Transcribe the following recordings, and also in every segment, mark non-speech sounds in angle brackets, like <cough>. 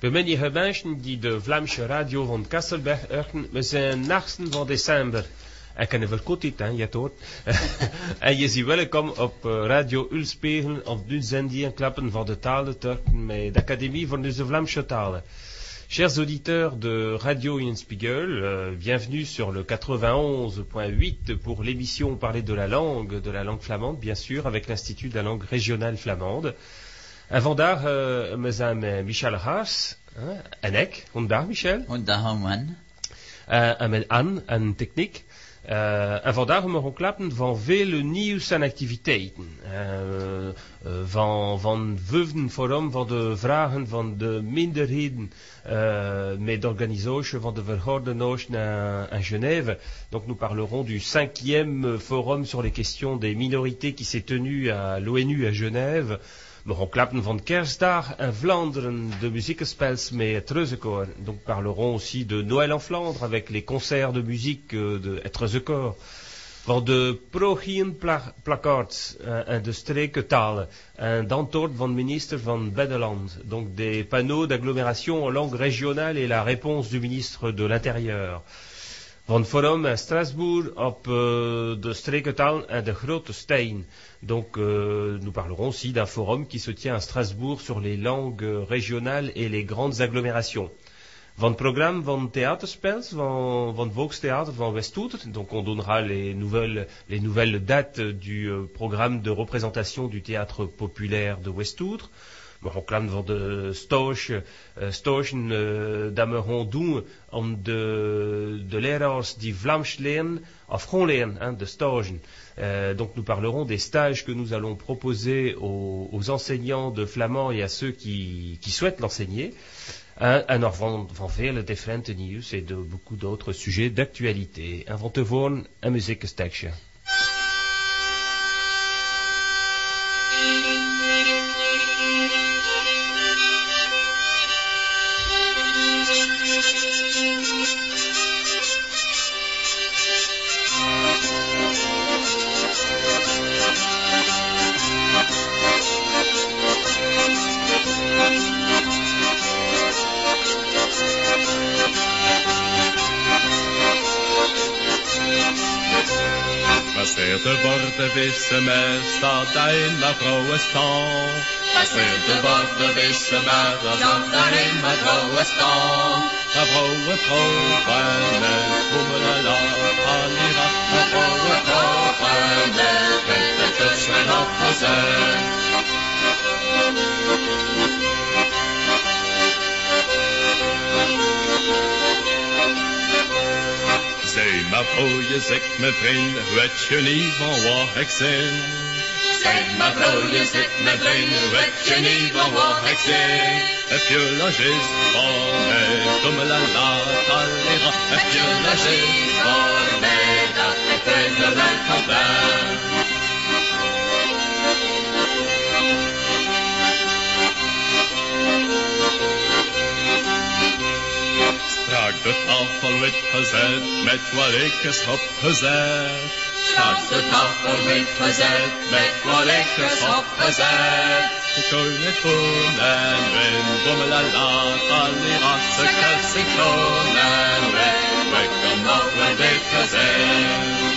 Bij menige mensen die de Vlaamse radio van Kasselberg horen, we zijn 8 van december. Ik kan wel kort hè, je het hoort. <laughs> en je ziet welkom op Radio Ulspegel of de zendie en klappen van de talen Turken met de Académie van de Vlaamse talen. Chers auditeurs de Radio Inspiegel, euh, bienvenue sur le 91.8 pour l'émission Parler de la langue, de la langue flamande, bien sûr, avec l'Institut de la langue régionale flamande. En vandaag uh, we zijn met Michel Haas uh, en ik. Vandaag Michel? Vandaag man. Uh, en met Anne en techniek. Uh, en vandaag mogen klappen van vele nieuws en activiteiten. Uh, uh, van, van vijfden forum van de vragen van de minderheden met d'organisation van de Noost à Genève. Donc nous parlerons du cinquième forum sur les questions des minorités qui s'est tenu à l'ONU à Genève. Het Reuzenkoor. Donc parlerons aussi de Noël en Flandre avec les concerts de musique euh, de het Reuzenkoor. Van de progien placards uh, en de strekentalen en d'antwoord van ministre van Bedeland. Donc des panneaux d'agglomération en langue régionale et la réponse du ministre de l'Intérieur. Van Forum à Strasbourg op uh, de strekentaal en de Grote Steen. Donc euh, nous parlerons aussi d'un forum qui se tient à Strasbourg sur les langues régionales et les grandes agglomérations. Van programme van theaterspels, van, van Volkstheater, van Westoutre. Donc on donnera les nouvelles, les nouvelles dates du euh, programme de représentation du théâtre populaire de Westoutre. We gaan van de stoosje, uh, stoosjen uh, dat we gaan doen om de, de leraars die Vlaams leren, gewoon leren, hein, de stages. Uh, donc nous parlerons des stages que nous allons proposer aux, aux enseignants de flamand et à ceux qui, qui souhaitent l'enseigner. En, en er van, van vele differente nieuws et de beaucoup d'autres sujets d'actualité. En van tevoren een muziekstekje. semester deiner frohes Tag. Das dritte Wort der Wissemer, das andere immer frohes Tag. Der frohe Probrenne, Da Alira, der frohe Probrenne, bitte tschüss mir noch versehen. Thank you. Zij maar je zegt mijn vriend, weet je niet van wat ik zin? Zeg maar je zegt mijn vriend, je niet van wat ik? Heb je voor mij, domme la la, talera. Heb je logis voor mij, dat ik deze welkom? Draag de tafel wit gezet met wat ik is opgezet. Draag de tafel wit gezet met wat ik is opgezet. De koning groen en wind, bommelala, al die ratse kalcyclonen. Weg, weg, om nog met dit gezet.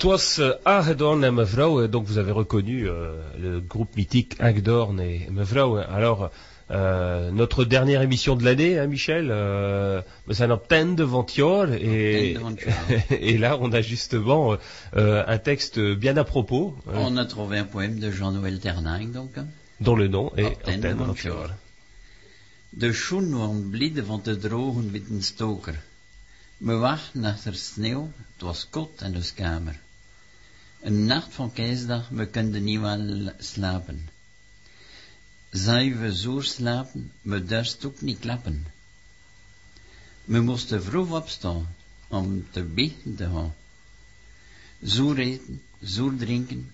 Het was Agedorn et mevrouw, donc vous avez reconnu euh, le groupe mythique Agedorn et mevrouw. Alors, euh, notre dernière émission de l'année, hein, Michel, euh, c'est un de Ventior et, <laughs> et là on a justement euh, un texte bien à propos. On a trouvé un poème de Jean-Noël Terning donc. Hein. Dont le nom est Antenne de Ventior. De schoen waren blid van te drogen met een stoker. Me wacht naar de sneeuw, het was kot in de kamer. Een nacht van kerstdag, me konden niet wel slapen. Zij we zo slapen, me durst ook niet klappen. Me moesten vroeg opstaan, om te bidden te gaan. Zo eten, zo drinken,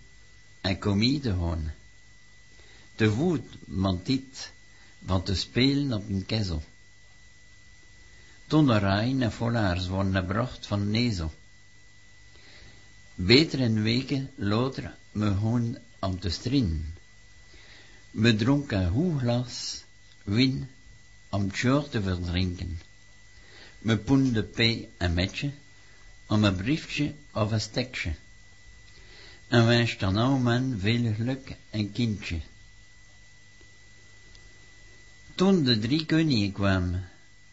en komie te gaan. Te voet, man dit, van te spelen op een kezel. Rijn en volaars worden gebracht van nezel. Beter en weken later me gewoon om te strin. Me dronk een hoe glas win om tjoor te verdrinken. Me poende pij een metje om een briefje of een stekje. En wens dan nou man veel geluk en kindje. Toen de drie koningen kwamen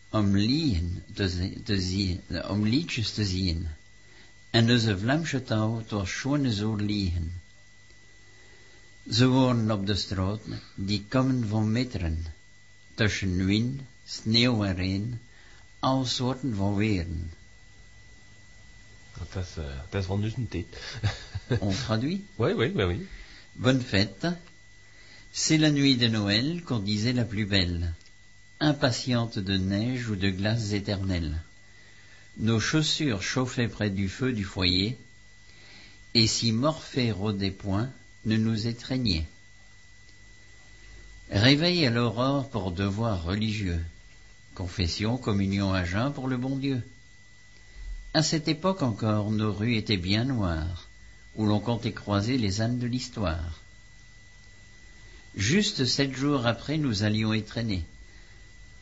om liegen te, te zien, om liedjes te zien, en onze Vlaamse het was schone zo liegen. Ze wonen op de straat, die komen van meteren, tussen wind, sneeuw en regen, al soorten van weren. Dat is, uh, dat is dus een tijd. On traduit? Oui, oui, oui, oui. Bonne fête. C'est la nuit de Noël qu'on disait la plus belle, impatiente de neige ou de glaces éternelles. Nos chaussures chauffaient près du feu du foyer, et si Morphée rôdait point, ne nous étreignait. Réveil à l'aurore pour devoir religieux, confession, communion à jeun pour le bon Dieu. À cette époque encore, nos rues étaient bien noires, où l'on comptait croiser les ânes de l'histoire. Juste sept jours après, nous allions étrenner.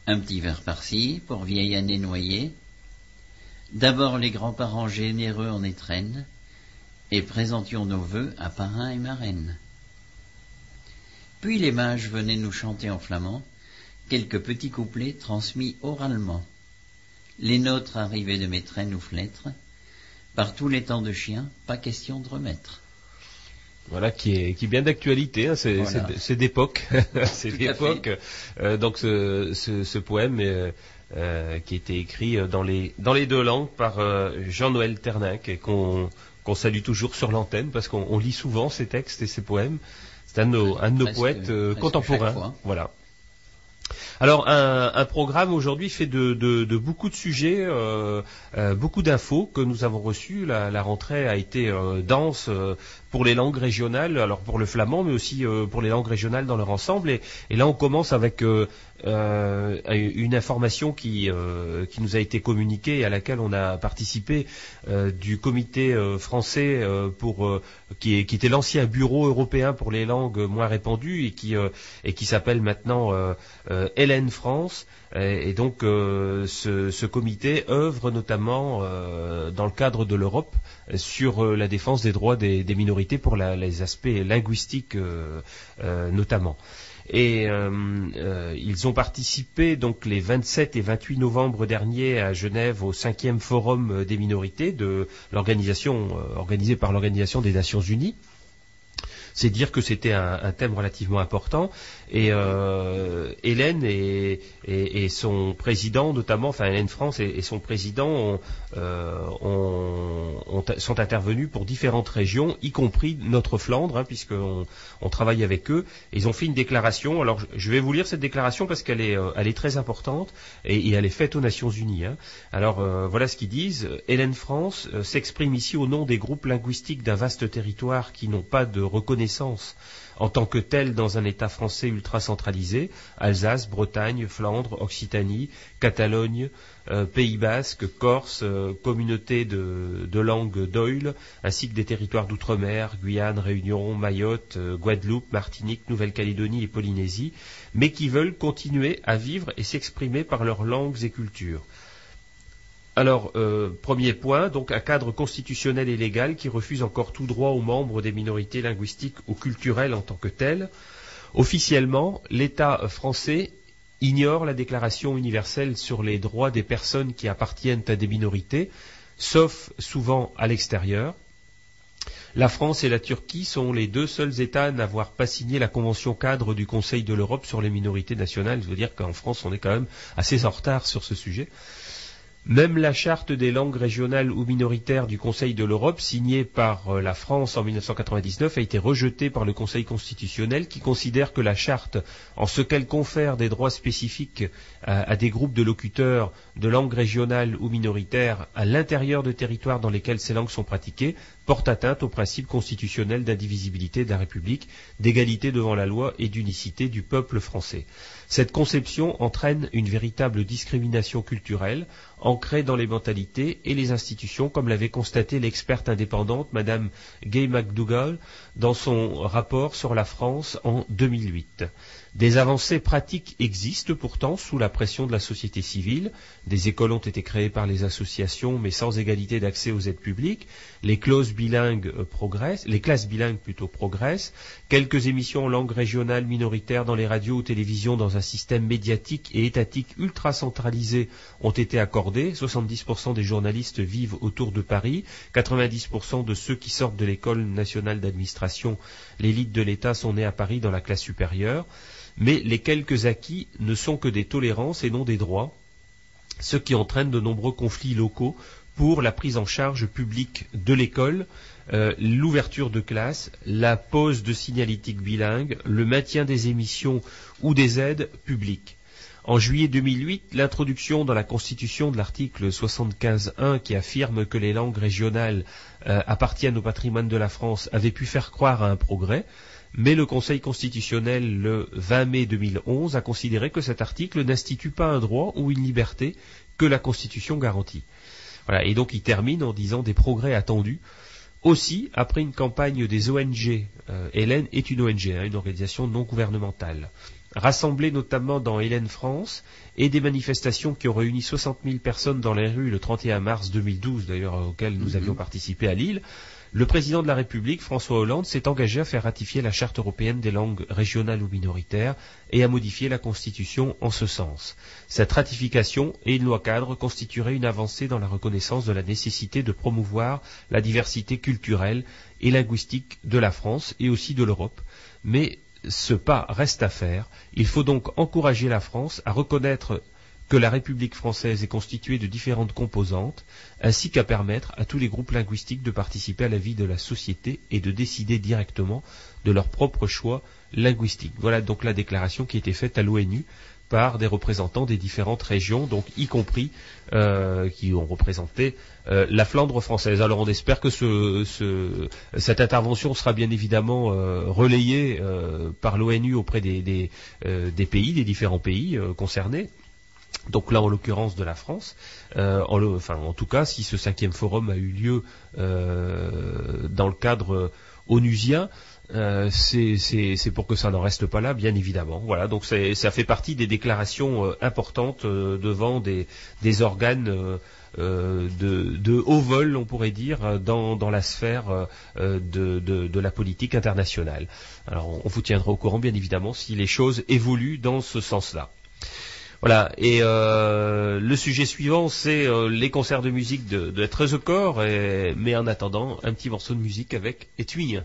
Un petit verre par-ci, pour vieille année noyée. D'abord les grands-parents généreux en étrennes, et présentions nos vœux à parrain et marraine. Puis les mages venaient nous chanter en flamand quelques petits couplets transmis oralement. Les nôtres arrivaient de métraine ou flettre, par tous les temps de chien, pas question de remettre. Voilà, qui est, qui est bien d'actualité, hein, c'est Voilà. d'époque. <laughs> c'est d'époque. Euh, donc ce, ce, ce poème euh, euh, qui était écrit euh, dans les, dans les deux langues par euh, Jean-Noël Terninck et qu'on qu'on salue toujours sur l'antenne parce qu'on on lit souvent ces textes et ces poèmes. C'est un de nos, un de nos Presque- poètes euh, contemporains. Voilà. Alors un, un programme aujourd'hui fait de, de- de beaucoup de sujets, euh, euh, beaucoup d'infos que nous avons reçues. La, la rentrée a été euh, dense pour les langues régionales, alors pour le flamand, mais aussi pour les langues régionales dans leur ensemble. Et, et là, on commence avec euh, une information qui, euh, qui nous a été communiquée et à laquelle on a participé euh, du comité français qui, était l'ancien bureau européen pour les langues moins répandues et qui, et qui s'appelle maintenant Hélène France. Et, donc ce, comité œuvre notamment dans le cadre de l'Europe sur la défense des droits des, minorités pour les aspects linguistiques notamment. Et euh, euh, ils ont participé donc les 27 et 28 novembre dernier à Genève au cinquième forum euh, des minorités de l'organisation organisée par l'Organisation des Nations Unies. C'est dire que c'était un thème relativement important. Et euh, Hélène et, et- et son président, notamment, enfin Hélène France et, son président ont, euh, ont- ont- sont intervenus pour différentes régions, y compris notre Flandre, hein, puisqu'on on travaille avec eux. Ils ont fait une déclaration. Alors je- vais vous lire cette déclaration parce qu'elle est, euh, elle est très importante et, et elle est faite aux Nations Unies. hein. Alors euh, voilà ce qu'ils disent. Hélène France euh, s'exprime ici au nom des groupes linguistiques d'un vaste territoire qui n'ont pas de reconnaissance en tant que tels dans un État français ultra centralisé, Alsace, Bretagne, Flandre, Occitanie, Catalogne, euh, Pays Basque, Corse, euh, communauté de, de langue d'Oil, ainsi que des territoires d'outre-mer, Guyane, Réunion, Mayotte, euh, Guadeloupe, Martinique, Nouvelle-Calédonie et Polynésie, mais qui veulent continuer à vivre et s'exprimer par leurs langues et cultures. Alors, euh, premier point, donc un cadre constitutionnel et légal qui refuse encore tout droit aux membres des minorités linguistiques ou culturelles en tant que telles. Officiellement, l'État français ignore la Déclaration universelle sur les droits des personnes qui appartiennent à des minorités, sauf souvent à l'extérieur. La France et la Turquie sont les deux seuls États à n'avoir pas signé la Convention cadre du Conseil de l'Europe sur les minorités nationales. Je veux dire qu'en France, on est quand même assez en retard sur ce sujet. Même la charte des langues régionales ou minoritaires du Conseil de l'Europe, signée par euh, la France en 1999, a été rejetée par le Conseil constitutionnel qui considère que la charte, en ce qu'elle confère des droits spécifiques à, des groupes de locuteurs de langues régionales ou minoritaires à l'intérieur de territoires dans lesquels ces langues sont pratiquées, porte atteinte au principe constitutionnel d'indivisibilité de la République, d'égalité devant la loi et d'unicité du peuple français. Cette conception entraîne une véritable discrimination culturelle, ancrée dans les mentalités et les institutions, comme l'avait constaté l'experte indépendante Madame Gay McDougall dans son rapport sur la France en 2008. Des avancées pratiques existent pourtant sous la pression de la société civile. Des écoles ont été créées par les associations, mais sans égalité d'accès aux aides publiques. Les euh, classes bilingues progressent. Quelques émissions en langue régionale minoritaire dans les radios ou télévisions dans un système médiatique et étatique ultra centralisé ont été accordées. 70% des journalistes vivent autour de Paris. 90% de ceux qui sortent de l'école nationale d'administration, l'élite de l'État, sont nés à Paris dans la classe supérieure mais les quelques acquis ne sont que des tolérances et non des droits, ce qui entraîne de nombreux conflits locaux pour la prise en charge publique de l'école, euh, l'ouverture de classe, la pose de signalétique bilingue, le maintien des émissions ou des aides publiques. En juillet 2008, l'introduction dans la Constitution de l'article 75.1 qui affirme que les langues régionales euh, appartiennent au patrimoine de la France avait pu faire croire à un progrès, mais le Conseil constitutionnel, le 20 mai 2011, a considéré que cet article n'institue pas un droit ou une liberté que la Constitution garantit. Voilà, et donc il termine en disant des progrès attendus. Aussi, après une campagne des ONG, euh, Hélène est une ONG, hein, une organisation non gouvernementale, rassemblée notamment dans Hélène France, et des manifestations qui ont réuni 60 000 personnes dans les rues le 31 mars 2012, d'ailleurs auxquelles nous mm-hmm. avions participé à Lille, le président de la République, François Hollande, s'est engagé à faire ratifier la charte européenne des langues régionales ou minoritaires et à modifier la Constitution en ce sens. Cette ratification et une loi cadre constitueraient une avancée dans la reconnaissance de la nécessité de promouvoir la diversité culturelle et linguistique de la France et aussi de l'Europe. Mais ce pas reste à faire. Il faut donc encourager la France à reconnaître que la République française est constituée de différentes composantes, ainsi qu'à permettre à tous les groupes linguistiques de participer à la vie de la société et de décider directement de leur propre choix linguistique. Voilà donc la déclaration qui a été faite à l'ONU par des représentants des différentes régions, donc y compris euh, qui ont représenté euh, la Flandre française. Alors on espère que cette intervention sera bien évidemment euh, relayée par l'ONU auprès des, des, pays, des différents pays concernés donc là, en l'occurrence de la France, euh, en, enfin, en tout cas, si ce cinquième forum a eu lieu euh, dans le cadre onusien, euh, c'est pour que ça n'en reste pas là, bien évidemment. Voilà, donc ça fait partie des déclarations importantes devant des, organes de, haut vol, on pourrait dire, dans, la sphère de, de, la politique internationale. Alors, on vous tiendra au courant, bien évidemment, si les choses évoluent dans ce sens-là. Voilà. Et euh, le sujet suivant, c'est euh, les concerts de musique de, de 13 corps. mais en attendant, un petit morceau de musique avec Etui.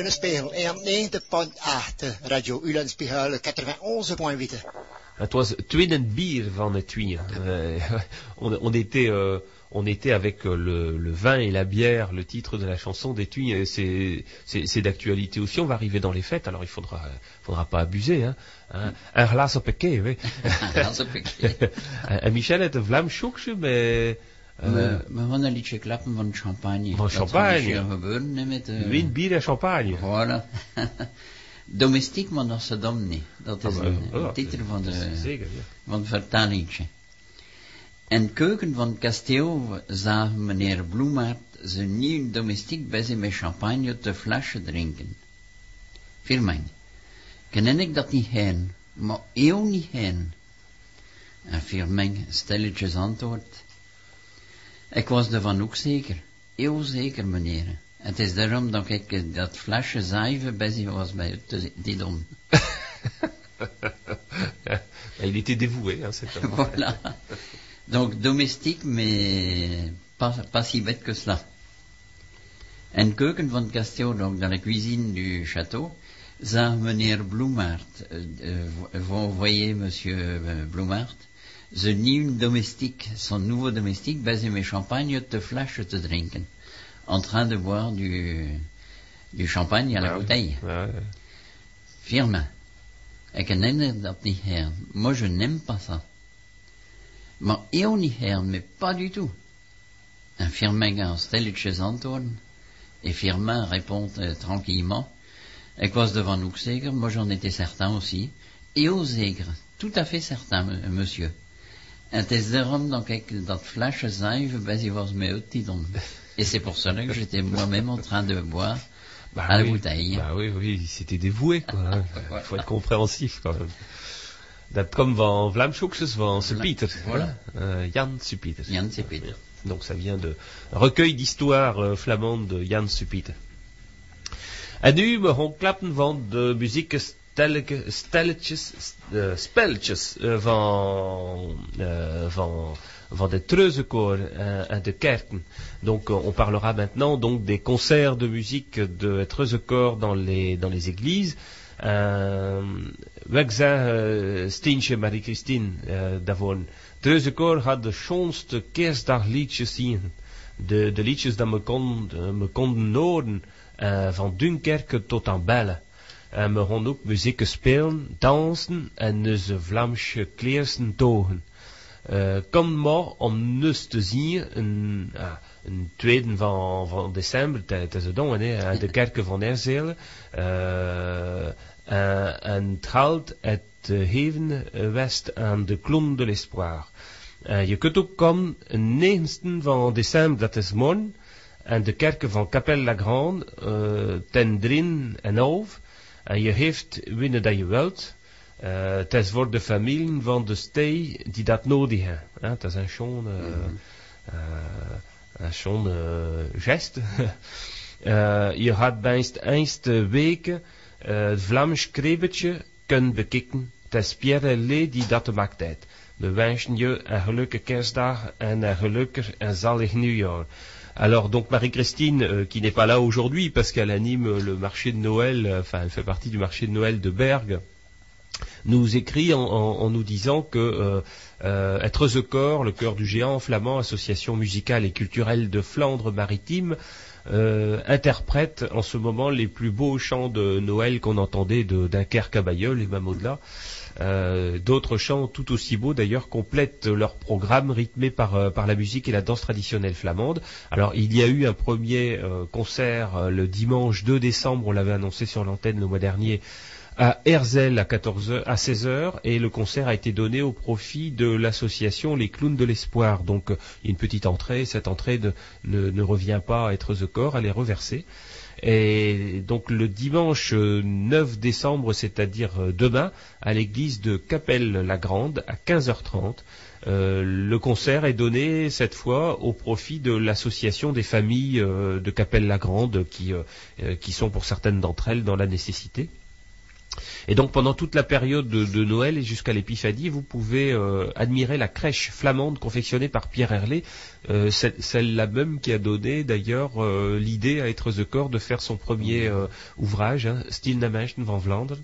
Radio Ulenspiegel 91.8, Radio Ulenspiegel 91.8. Het was Twin Bier van het Twin. Euh, <laughs> on, on était, euh, on était avec euh, le, le vin et la bière, le titre de la chanson des Twin. et C'est, d'actualité aussi. On va arriver dans les fêtes, alors il faudra, faudra pas abuser. Hein. Hein? Un glas oui. <laughs> En <laughs> Michel het maar... We, Uh, we gaan een liedje klappen van champagne. Van Dat champagne. hier gebeuren hè, met... eh, wien, bier en champagne. Voilà. <laughs> Domestiek maar Dame niet. Dat is Ah, een, ja, titel van, de, Zeker, ja. van het vertalingsje. In keuken van kasteel zagen meneer Bloemaert zijn nieuw domestiek bij met champagne te flasje drinken. Firmijn, ken ik dat niet heen, maar eeuw niet heen. En Firmijn stilletjes antwoord. Ik was ervan ook zeker, eeuw zeker meneer. Het is daarom dat ik eh, dat flesje zuiver zich was bij doen. <laughs> Ja, Il était dévoué, hein, cet homme. <laughs> voilà. Donc domestique, mais pas, pas si bête que cela. En keuken van het kasteel, donc dans la cuisine du château, zag meneer Bloemaert, euh, euh, vous voyez monsieur Bloemaert, zijn nieuw domestique, son nouveau domestique, bij zijn met champagne te flasche te drinken. En train de boire du, du champagne à la Ah oui. bouteille. Firme. Ik herinner dat niet her. Moi, je n'aime pas ça. Maar eeuw niet her, mais pas du tout. En Firmin gaat stilletjes antwoorden. Et Firmin répond euh, tranquillement. Ik was ervan ook zeker, moi j'en étais certain aussi. Eeuw zeker, tout à fait certain, monsieur. En het is daarom dat ik dat flesje zuiver bij was met uit die don. Et c'est pour cela que j'étais moi-même en train de boire Bah à la oui. bouteille. Bah oui, oui, c'était dévoué, quoi. hein. <laughs> Voilà. faut être compréhensif, quand même. Dat komt van Vlaamshoekses van Sir Vla- Pieter. voilà. Euh, Jan Supieter. Jan Supieter. Donc ça vient de recueil d'histoires euh, flamandes de Jan Supieter. En nu we gaan klappen van de muziek spelletjes eh, van, eh, van, Treuzekoor eh, de Kerken. Euh, on parlera maintenant donc des concerts de musique de Treuzekoor dans les, dans les églises. Uh, ik zei uh, Steentje Marie-Christine had de schoonste kerstdagliedjes zien. De, de liedjes dat me, van Dunkerque tot aan Bellen. En we gaan ook muziek spelen, dansen en onze Vlaamse kleersen togen. Uh, kom maar om nus te zien, een, uh, een tweede van, van december, is het dan, hè, de kerken van Erzelen. Uh, en het haalt het geven west aan de Clone de l'Espoir. Je kunt ook komen, een 9 van december, dat is morgen, en de kerken van Capelle la Grande, ten drin en half. En je heeft winnen dat je wilt. Uh, het is voor de familie van de stee die dat nodig hebben. Het is een schoon, uh, een schoon geste. <laughs> je gaat bijst eens de weken het Vlaams krebetje kunnen bekijken. Het is Pierre Lee die dat maakt uit. We wensen je een gelukkige kerstdag en een gelukkig en zalig nieuwjaar. Alors donc Marie-Christine, euh, qui n'est pas là aujourd'hui parce qu'elle anime le marché de Noël, euh, enfin elle fait partie du marché de Noël de Bergue, nous écrit en, nous disant que euh, Être the Corps, le cœur du géant flamand, association musicale et culturelle de Flandre maritime, euh, interprète en ce moment les plus beaux chants de Noël qu'on entendait de Dunkerque à et même au-delà. Euh, D'autres chants tout aussi beaux d'ailleurs complètent leur programme rythmé par, euh, par la musique et la danse traditionnelle flamande. Alors il y a eu un premier euh, concert le dimanche 2 décembre, on l'avait annoncé sur l'antenne le mois dernier, à Herzl à 14 à 16 heures et le concert a été donné au profit de l'association Les Clowns de l'Espoir. Donc a une petite entrée, cette entrée ne, revient pas à être the corps, elle est reversée. Et donc le dimanche 9 décembre, c'est-à-dire demain, à l'église de Capelle-la-Grande à 15h30, euh, le concert est donné cette fois au profit de l'association des familles euh, de Capelle-la-Grande euh, qui sont pour certaines d'entre elles dans la nécessité. Et donc pendant toute la période de, Noël et jusqu'à l'Épiphanie, vous pouvez euh, admirer la crèche flamande confectionnée par Pierre Herlé, euh, celle-là même qui a donné d'ailleurs euh, l'idée à Être the Corps de faire son premier ouvrage, hein, Stil Namenschen van Vlaanderen.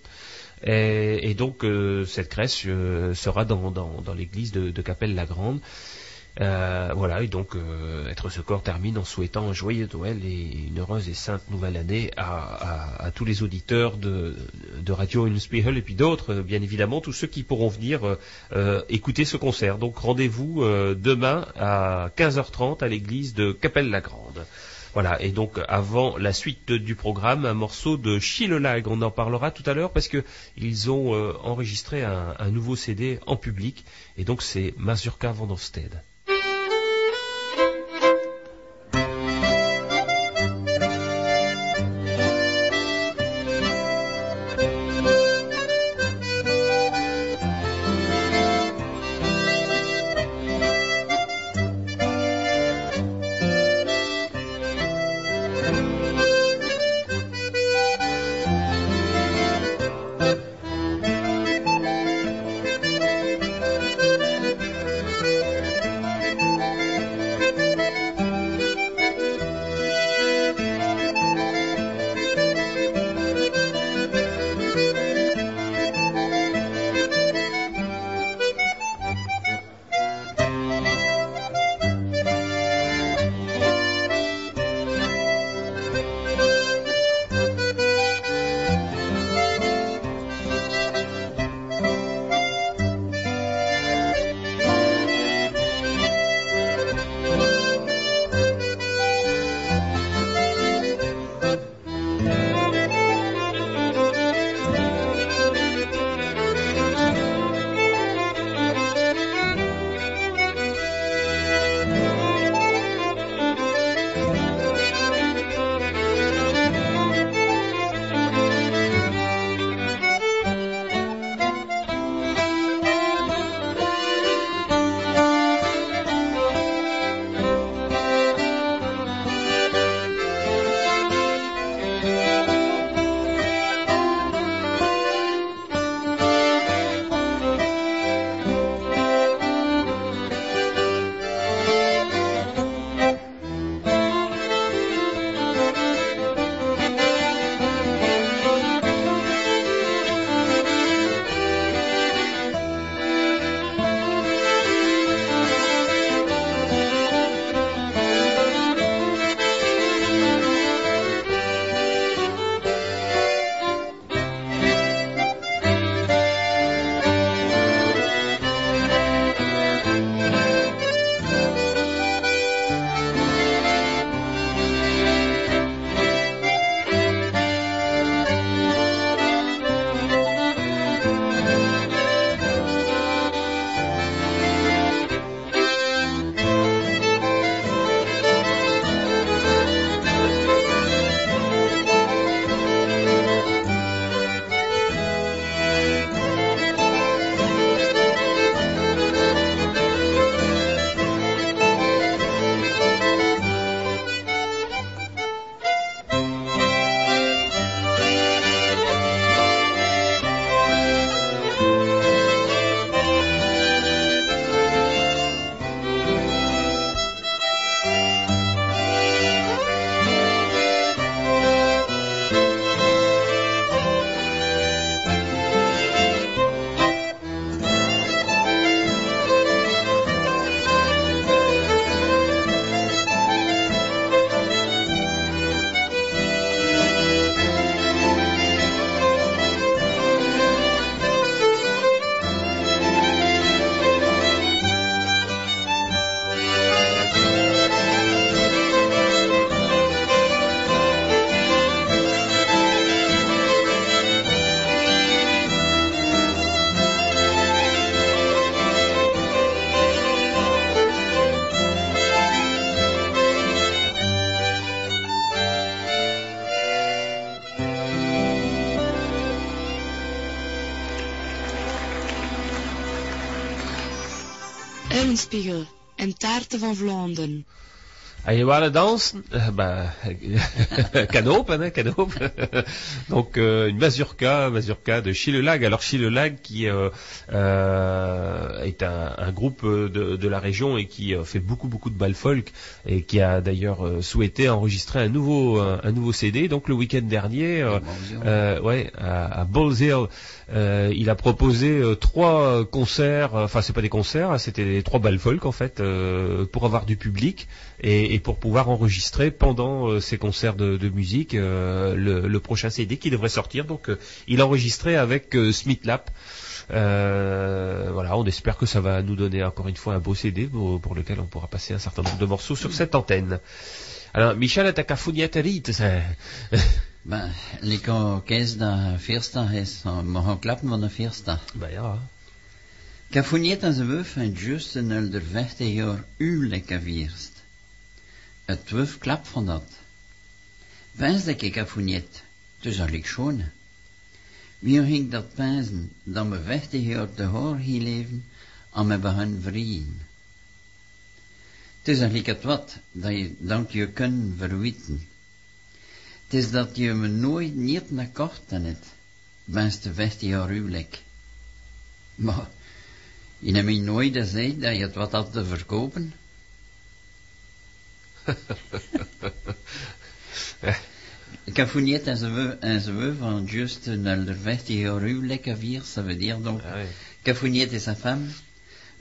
Et, donc cette crèche sera dans, dans, dans l'église de, de Capelle-la-Grande. Euh, voilà, et donc euh, Être ce corps termine en souhaitant un joyeux Noël et une heureuse et sainte nouvelle année à, tous les auditeurs de, de Radio Inspiegel et puis d'autres, bien évidemment, tous ceux qui pourront venir euh, écouter ce concert. Donc rendez-vous demain à 15h30 à l'église de Capelle-la-Grande. Voilà, et donc avant la suite du programme, un morceau de Chilelag, on en parlera tout à l'heure parce que ils ont euh, enregistré un, nouveau CD en public, et donc c'est Mazurka van Hofstede. Eulenspiegel en taarten van Vlaanderen. En je waren dansen, euh, bah, Canop, hein, Canop. Donc euh, une mazurka, mazurka de Chilelag. Alors Chilelag qui euh, euh, est un, un groupe de, de, la région et qui euh, fait beaucoup beaucoup de bal folk et qui a d'ailleurs euh, souhaité enregistrer un nouveau un, nouveau CD. Donc le week-end dernier, ouais, à, à Balls Hill, il a proposé trois concerts. Enfin c'est pas des concerts, c'était trois bal folk en fait pour avoir du public et, et pour pouvoir enregistrer pendant euh, ces concerts de, de musique euh, le, le, prochain CD qui devrait sortir. Donc euh, il a enregistré avec Smith Lap. Voilà, on espère que ça va nous donner encore une fois un beau CD pour, pour, lequel on pourra passer un certain nombre de morceaux sur cette antenne. Alors, Michel, ta cafouillette <laughs> Ben, les caisse de Firsta klappen van de Firsta. Ben ja. En ze wuf en just een elder 50 jaar u lekker vierst. Het twaalf klap van dat. Wens dat ik afoniet, dus al ik schoon. Wie ging dat pensen, dat me vechtig jaar te hoor hier leven, aan me behan vrienden. Het is eigenlijk het wat, dat je, dat je kunt verwitten. Het is dat je me nooit niet naar kort het, wens de vechtig jaar huwelijk. Maar, je hebt me nooit gezegd dat je het wat had te verkopen. <laughs> Cafougnette en ze veut van juste le 20 huwelijk vier, ça veut dire donc ah oui. Et sa femme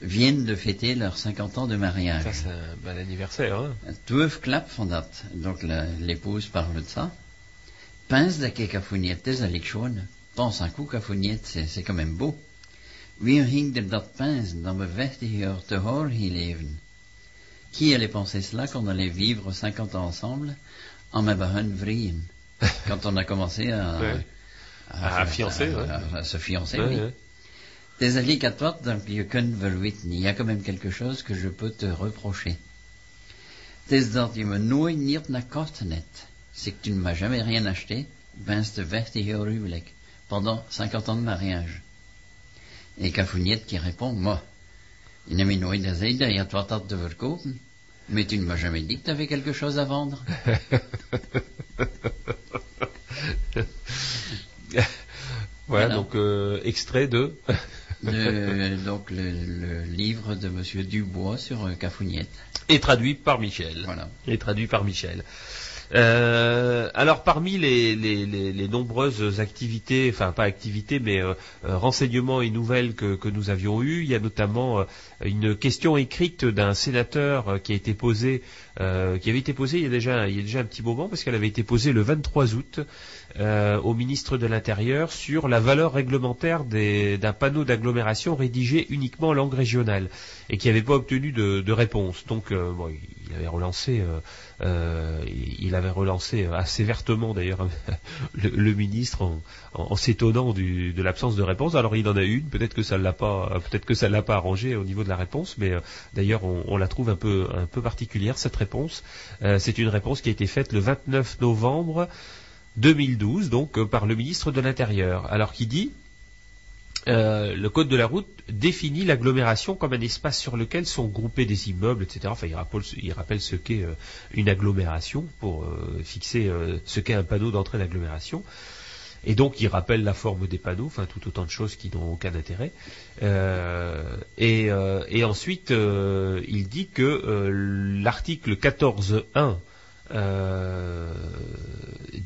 viennent de fêter leurs 50 ans de mariage. Ça c'est un bon anniversaire. Hein? Twaalf klap van dat. Donc l'épouse parle de ça. Pince is ik schoon. Pense un coup Cafougnette, c'est quand même beau. Wie ging er dat pince dan we 50 jaar te hoor hier leven? Qui allait penser cela qu'on allait vivre 50 ans ensemble en Mabahan Vrien? <laughs> Quand on a commencé à, ouais. à, à, à, fiancer, à, ouais. à, se fiancer, oui. Ouais. Des alliés dans il y a quand même quelque chose que je peux te reprocher. Des dat je me nooit niet naar net. C'est que tu ne m'as jamais rien acheté, ben de 20 huwelijk, pendant 50 ans de mariage. Et Cafouniette qui répond, moi, il n'a mis nooit Mais tu ne m'as jamais dit que tu avais quelque chose à vendre. <laughs> voilà, donc euh, extrait de... de donc le, le, livre de Monsieur Dubois sur euh, Cafouniette. Et traduit par Michel. Voilà. Et traduit par Michel. Euh, alors parmi les, nombreuses activités, enfin pas activités, mais euh, euh, renseignements et nouvelles que, nous avions eus, il y a notamment une question écrite d'un sénateur qui a été posée, qui avait été posée il y a déjà, il y a déjà un petit moment parce qu'elle avait été posée le 23 août au ministre de l'Intérieur sur la valeur réglementaire d'un panneau d'agglomération rédigé uniquement en langue régionale et qui n'avait pas obtenu de, de réponse. Donc bon, il avait relancé euh, il avait relancé assez vertement d'ailleurs <laughs> le, ministre en, s'étonnant de l'absence de réponse. Alors il en a une, peut-être que ça l'a pas, peut-être que ça l'a pas arrangé au niveau de la réponse, mais euh, d'ailleurs on, la trouve un peu particulière cette réponse. Euh, c'est une réponse qui a été faite le 29 novembre 2012, donc euh, par le ministre de l'Intérieur. Alors qui dit euh, le code de la route définit l'agglomération comme un espace sur lequel sont groupés des immeubles, etc. Enfin, il rappelle, ce qu'est euh, une agglomération pour euh, fixer ce qu'est un panneau d'entrée d'agglomération. Et donc, il rappelle la forme des panneaux, enfin, tout autant de choses qui n'ont aucun intérêt. Et, ensuite, il dit que l'article 14.1 euh,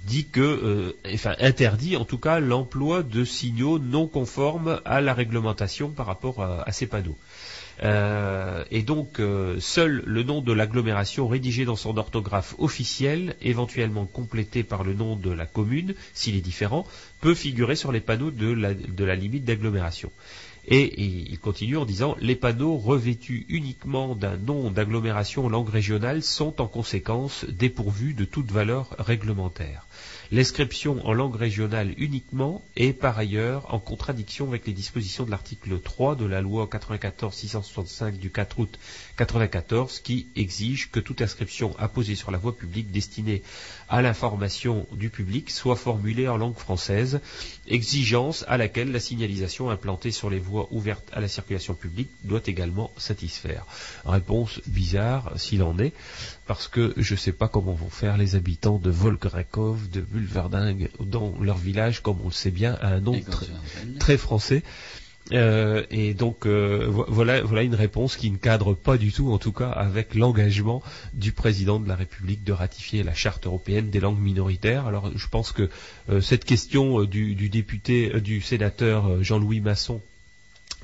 dit que, euh, enfin interdit en tout cas l'emploi de signaux non conformes à la réglementation par rapport à, ces panneaux. Euh, et donc euh, seul le nom de l'agglomération rédigé dans son orthographe officielle, éventuellement complété par le nom de la commune, s'il est différent, peut figurer sur les panneaux de la limite d'agglomération. Et il continue en disant les panneaux revêtus uniquement d'un nom d'agglomération langue régionale sont en conséquence dépourvus de toute valeur réglementaire. L'inscription en langue régionale uniquement est par ailleurs en contradiction avec les dispositions de l'article 3 de la loi 94-665 du 4 août 94 qui exige que toute inscription apposée sur la voie publique destinée à l'information du public soit formulée en langue française, exigence à laquelle la signalisation implantée sur les voies voie ouverte à la circulation publique doit également satisfaire. Réponse bizarre s'il en est, parce que je ne sais pas comment vont faire les habitants de Volgrakov, de Bulverdingue, dans leur village, comme on le sait bien, à un nom très français. Euh, et donc euh, voilà, voilà une réponse qui ne cadre pas du tout, en tout cas, avec l'engagement du président de la République de ratifier la charte européenne des langues minoritaires. Alors je pense que euh, cette question du, du, député, du sénateur Jean-Louis Masson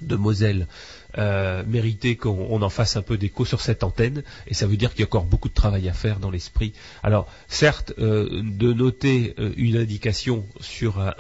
de Moselle euh, mériter qu'on en fasse un peu d'écho sur cette antenne, et ça veut dire qu'il y a encore beaucoup de travail à faire dans l'esprit. Alors, certes, euh, de noter euh, une indication sur,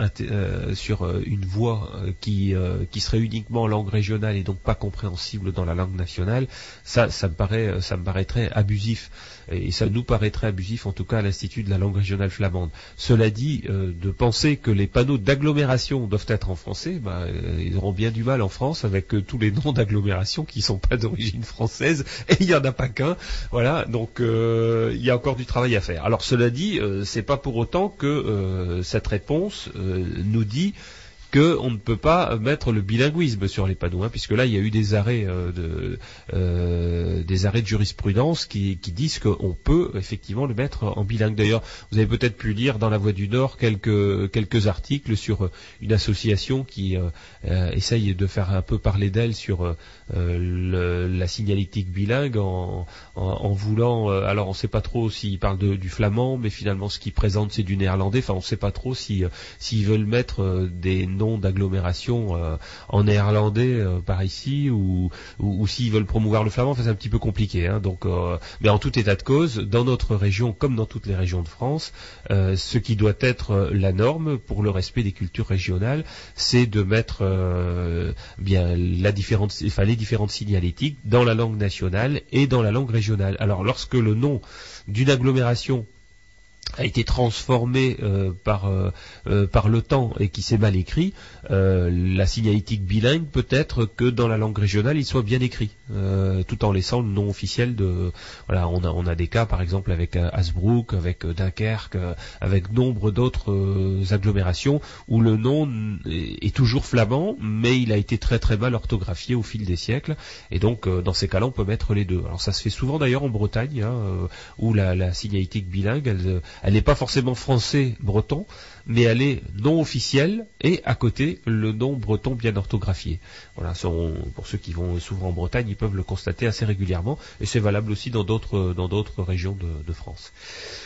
sur une voix qui, qui serait uniquement en langue régionale et donc pas compréhensible dans la langue nationale, ça, ça me paraît, ça me paraîtrait abusif, et ça nous paraîtrait abusif en tout cas à l'Institut de la langue régionale flamande. Cela dit, de penser que les panneaux d'agglomération doivent être en français, bah, ils auront bien du mal en France avec tous les noms d'agglomération agglomérations qui sont pas d'origine française <laughs> et il y en a pas qu'un. Voilà, donc euh, il y a encore du travail à faire. Alors cela dit, euh, c'est pas pour autant que euh, cette réponse nous dit qu'on ne peut pas mettre le bilinguisme sur les panneaux, hein, puisque là il y a eu des arrêts euh, de euh, des arrêts de jurisprudence qui, disent qu'on peut effectivement le mettre en bilingue. D'ailleurs, vous avez peut-être pu lire dans La Voix du Nord quelques quelques articles sur une association qui euh, essaye de faire un peu parler d'elle sur la signalétique bilingue en, voulant. alors on ne sait pas trop s'ils parlent du flamand, mais finalement ce qu'ils présentent c'est du néerlandais. Enfin on ne sait pas trop si s'ils veulent mettre des noms d'agglomération euh, en néerlandais euh, par ici ou, s'ils veulent promouvoir le flamand, c'est un petit peu compliqué. Hein. donc, euh, mais en tout état de cause, dans notre région comme dans toutes les régions de France, ce qui doit être la norme pour le respect des cultures régionales, c'est de mettre bien la enfin, les différentes signalétiques dans la langue nationale et dans la langue régionale. Alors lorsque le nom d'une agglomération a été transformé euh, par euh, euh, par le temps et qui s'est mal écrit, la signalétique bilingue peut être que dans la langue régionale il soit bien écrit, tout en laissant le nom officiel de. Voilà, on a on a des cas par exemple avec Hasbrook, avec Dunkerque, avec nombre d'autres agglomérations où le nom est, toujours flamand, mais il a été très très mal orthographié au fil des siècles, et donc dans ces cas-là on peut mettre les deux. Alors ça se fait souvent d'ailleurs en Bretagne, hein, où la, la signalétique bilingue elle elle n'est pas forcément français-breton, mais elle est non officielle et à côté le nom breton bien orthographié. Voilà, pour ceux qui vont souvent en Bretagne, ils peuvent le constater assez régulièrement et c'est valable aussi dans d'autres régions de, France.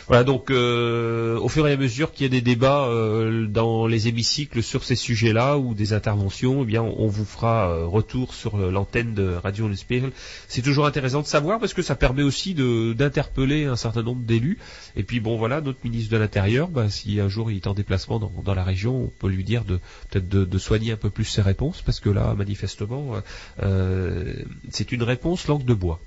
Voilà, donc euh, au fur et à mesure qu'il y a des débats euh, dans les hémicycles sur ces sujets-là ou des interventions, eh bien on vous fera euh, retour sur l'antenne de Radio Spiegel. C'est toujours intéressant de savoir parce que ça permet aussi d'interpeller un certain nombre d'élus. Et puis bon voilà, notre ministre de l'Intérieur, bah, si un jour il est en déplacement dans, la région, on peut lui dire de peut-être de, soigner un peu plus ses réponses parce que là, manifestement, euh, c'est une réponse langue de bois.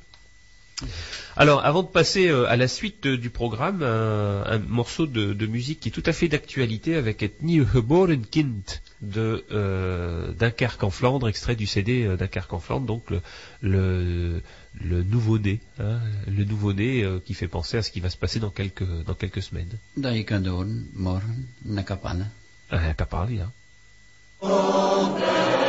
Alors, avant de passer euh, à la suite du programme, un, morceau de, musique qui est tout à fait d'actualité avec Et Nieuw Geboren Kind de euh, Dunkerque en Flandre, extrait du CD euh, Dunkerque en Flandre, donc le, nouveau-né, hein, le nouveau-né qui fait penser à ce qui va se passer dans quelques, dans quelques semaines. É, Capalia. Oh,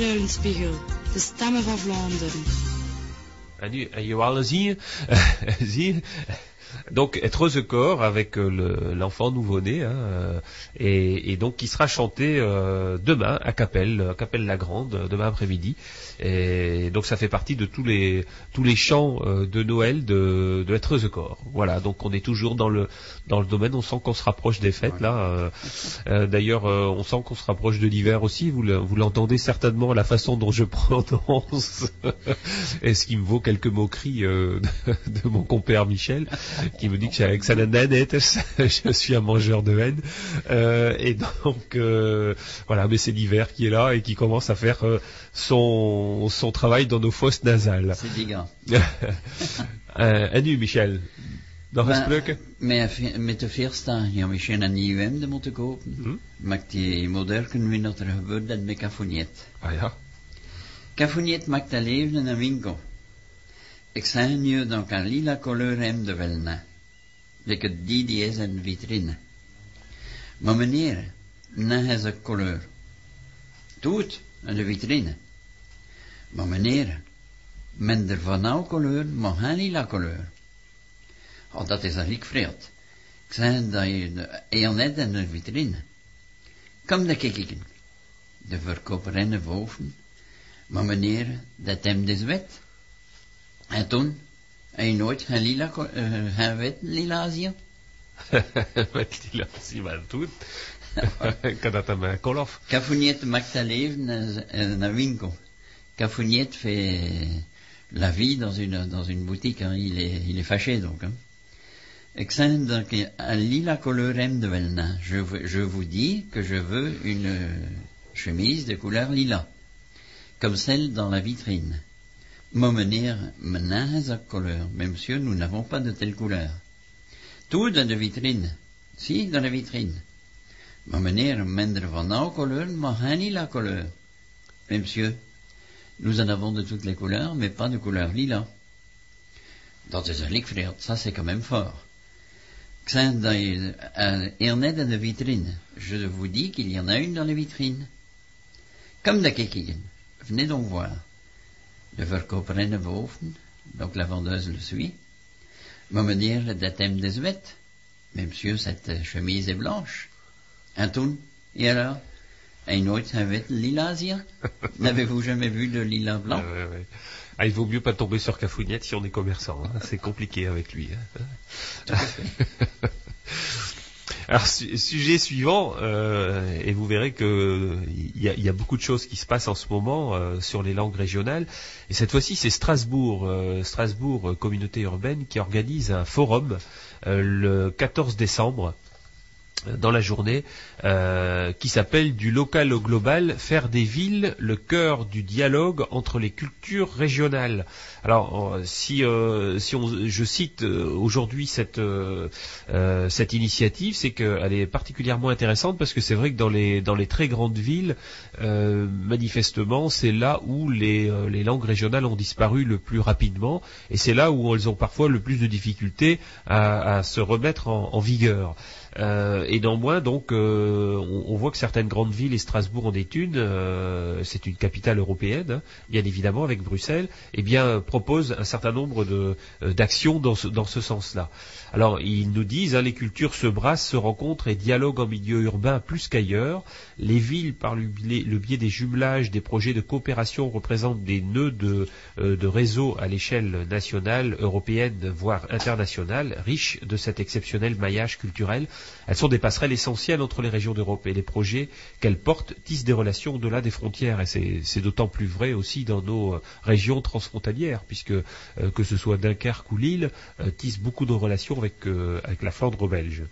Eulenspiegel, de stemmen van Vlaanderen. En nu, en je, <laughs> donc être corps avec euh, le- l'enfant nouveau-né, hein, euh, et, donc qui sera chanté euh, demain à Capelle, à Capelle la Grande, demain après-midi. Et donc ça fait partie de tous les tous les chants de Noël de, de être corps. Voilà, donc on est toujours dans le dans le domaine. On sent qu'on se rapproche des fêtes là. euh, euh, D'ailleurs, euh, on sent qu'on se rapproche de l'hiver aussi. Vous le- vous l'entendez certainement la façon dont je <laughs> prononce, et ce qui me vaut quelques moqueries de, de mon compère Michel, qui me dit que avec sa nanette, je suis un mangeur de haine. Euh, et donc voilà, mais c'est l'hiver qui est là et qui commence à faire son son travail dans nos fosses nasales. C'est gars. <laughs> Euh, Michel, een Maar spreuken? Met, met de veersta, ja, misschien een nieuw hemd moeten kopen. Hm? Maakt die modern wie dat er gebeurt dat met Cafoniet. Ah ja. Cafoniet maakt dat leven in een winkel. Ik zeg nu donc een lila kleur hemd de wel na. Lekker die die is in de vitrine. Maar meneer, na is een kleur. Doet in de vitrine. Maar meneer, minder van nou kleur, maar geen lila kleur. Oh, dat is eigenlijk vreemd. Ik zei dat je eonet in de vitrine? Kom daar kijken. De verkoper in de boven. Maar meneer, dat hem dus wet. En toen, heb je nooit geen lila, eh, geen wit lila zien? <laughs> Met lila, zie maar doen. <laughs> Ik kan dat aan mijn kolof. Cafoniet maakt dat leven in in een winkel. Cafoniet fait la vie dans une, dans une boutique. hein. Il, est, il est fâché donc. Hein. Je, je vous dis que je veux une chemise de couleur lila. Comme celle dans la vitrine. Is dat couleur. Mais monsieur, nous n'avons pas de telle couleur. Tout dans la vitrine. Si, dans la vitrine. Maar meneer, minder van couleur, maar geen lila couleur. Mais monsieur, nous en avons de toutes les couleurs, mais pas de couleur lila. Dat is eigenlijk vreemd, ça c'est quand même fort. Euh, il y en a dans la vitrine. Je vous dis qu'il y en a une dans la vitrine. Comme de kijken. Venez donc voir. De verkoper boven, donc la vendeuse le suit. Maar meneer, dat hem des wet. Mais monsieur, cette chemise est blanche. En toen, et alors? Et nooit un wit lila zien? <laughs> N'avez-vous jamais vu de lila blanc? Ouais, ouais, ouais. Ah, il vaut mieux pas tomber sur Cafouniette si on est commerçant. hein. C'est compliqué avec lui. hein. <laughs> Alors, su- sujet suivant, euh, et vous verrez que il y, a, il y a beaucoup de choses qui se passent en ce moment euh, sur les langues régionales. Et cette fois-ci, c'est Strasbourg, euh, Strasbourg Communauté urbaine, qui organise un forum le 14 décembre dans la journée euh, qui s'appelle du local au global, faire des villes le cœur du dialogue entre les cultures régionales. Alors euh, si euh, si on, je cite euh, aujourd'hui cette euh, euh, cette initiative, c'est qu'elle est particulièrement intéressante parce que c'est vrai que dans les dans les très grandes villes, manifestement, c'est là où les les langues régionales ont disparu le plus rapidement et c'est là où elles ont parfois le plus de difficultés à, à se remettre en, en vigueur. Euh, et néanmoins, donc, euh, on, on voit que certaines grandes villes, et Strasbourg en est une, euh, c'est une capitale européenne, hein, bien évidemment, avec Bruxelles, eh bien, proposent un certain nombre euh, d'actions dans ce, dans ce sens-là. Alors, ils nous disent, hein, les cultures se brassent, se rencontrent et dialoguent en milieu urbain plus qu'ailleurs. Les villes, par le, biais- des jumelages, des projets de coopération, représentent des nœuds de, euh, de réseau à l'échelle nationale, européenne, voire internationale, riches de cet exceptionnel maillage culturel. Elles sont des passerelles essentielles entre les régions d'Europe et les projets qu'elles portent tissent des relations au-delà des frontières. Et c'est d'autant plus vrai aussi dans nos euh, régions transfrontalières, puisque euh, que ce soit Dunkerque ou Lille, tissent beaucoup de relations avec, euh, avec la Flandre belge.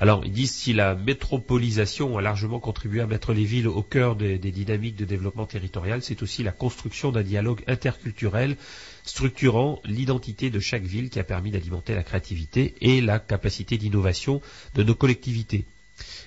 Alors, ils disent si la métropolisation a largement contribué à mettre les villes au cœur des, des dynamiques de développement territorial, c'est aussi la construction d'un dialogue interculturel structurant l'identité de chaque ville qui a permis d'alimenter la créativité et la capacité d'innovation de nos collectivités.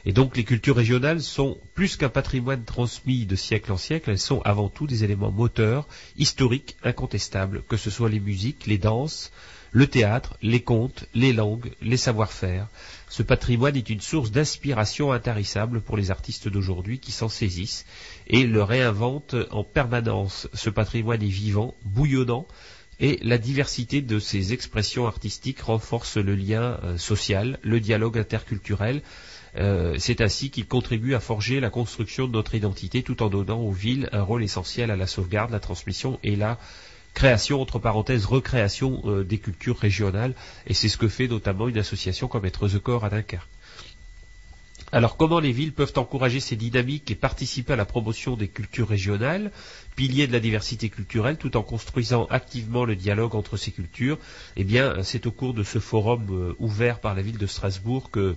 Et donc les cultures régionales sont plus qu'un patrimoine transmis de siècle en siècle, elles sont avant tout des éléments moteurs, historiques, incontestables, que ce soit les musiques, les danses, le théâtre, les contes, les langues, les savoir-faire. Ce patrimoine est une source d'inspiration intarissable pour les artistes d'aujourd'hui qui s'en saisissent et le réinventent en permanence. Ce patrimoine est vivant, bouillonnant, et la diversité de ces expressions artistiques renforce le lien euh, social, le dialogue interculturel. Euh, c'est ainsi qu'il contribue à forger la construction de notre identité tout en donnant aux villes un rôle essentiel à la sauvegarde, la transmission et la création, entre parenthèses, recréation euh, des cultures régionales. Et c'est ce que fait notamment une association comme Être The Corps à Dunkerque. Alors comment les villes peuvent encourager ces dynamiques et participer à la promotion des cultures régionales, piliers de la diversité culturelle, tout en construisant activement le dialogue entre ces cultures? Eh bien, c'est au cours de ce forum euh, ouvert par la ville de Strasbourg que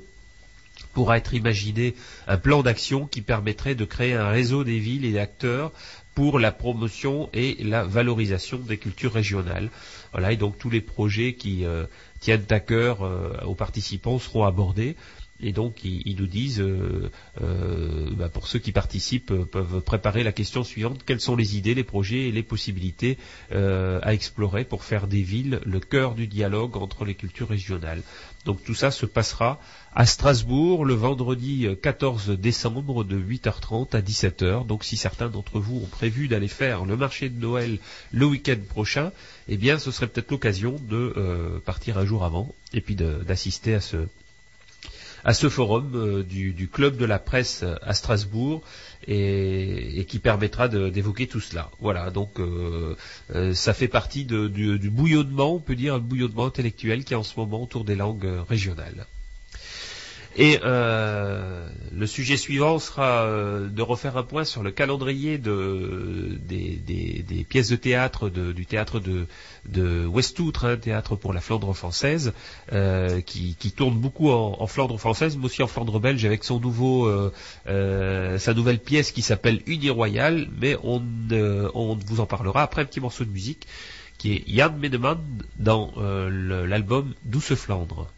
pourra être imaginé un plan d'action qui permettrait de créer un réseau des villes et d'acteurs pour la promotion et la valorisation des cultures régionales. Voilà, et donc tous les projets qui euh, tiennent à cœur euh, aux participants seront abordés. Et donc, ils, nous disent, euh, euh, bah, pour ceux qui participent, euh, peuvent préparer la question suivante quelles sont les idées, les projets et les possibilités à explorer pour faire des villes le cœur du dialogue entre les cultures régionales? Donc, tout ça se passera à Strasbourg le vendredi 14 décembre de 8h30 à 17h. Donc, si certains d'entre vous ont prévu d'aller faire le marché de Noël le week-end prochain, eh bien, ce serait peut-être l'occasion de partir un jour avant et puis d'assister à ce à ce forum euh, du, club de la presse à Strasbourg et, qui permettra d'évoquer tout cela. Voilà, donc euh, euh, ça fait partie du, bouillonnement, on peut dire, le bouillonnement intellectuel qui est en ce moment autour des langues régionales. Et euh, le sujet suivant sera euh, de refaire un point sur le calendrier de, des, pièces de théâtre du théâtre de, de Westoutre, hein, théâtre pour la Flandre française, euh, qui, tourne beaucoup en, Flandre française, mais aussi en Flandre belge avec son nouveau, sa nouvelle pièce qui s'appelle Uni Royale, mais on, on vous en parlera après un petit morceau de musique qui est Jan Meneman dans l'album Douce Flandre.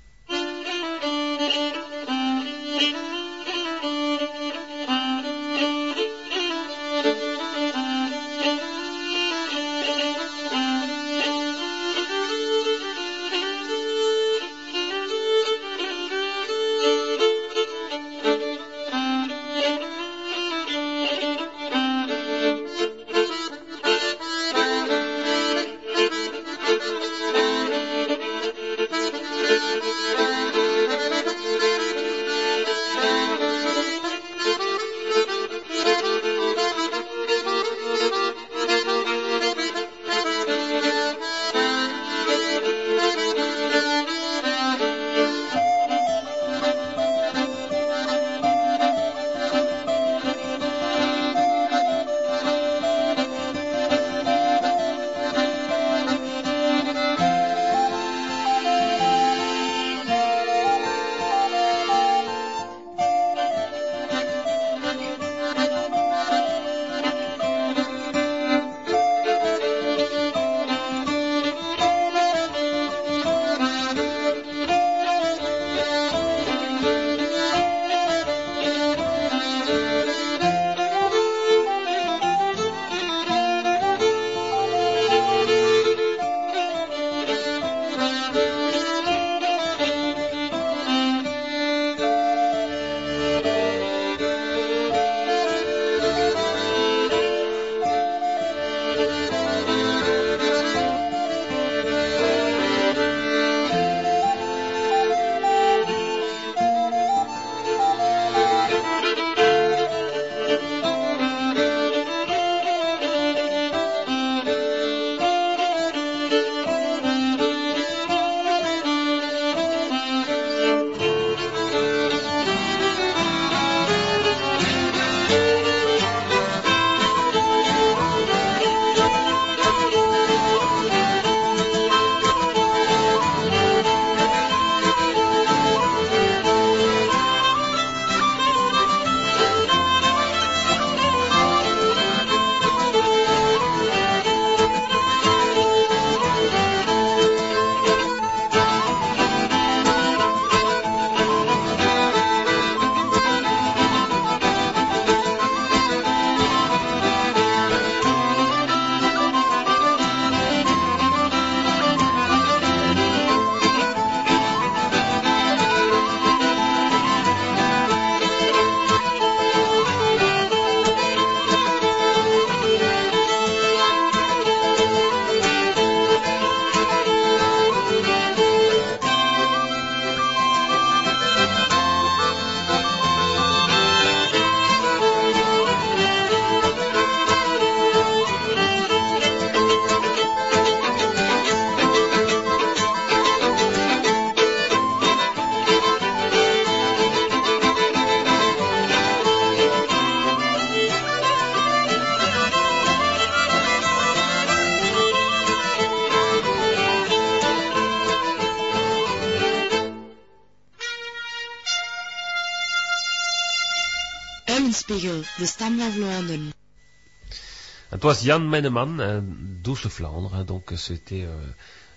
Jan Menneman, euh, Douce Flandre, hein, donc c'était euh,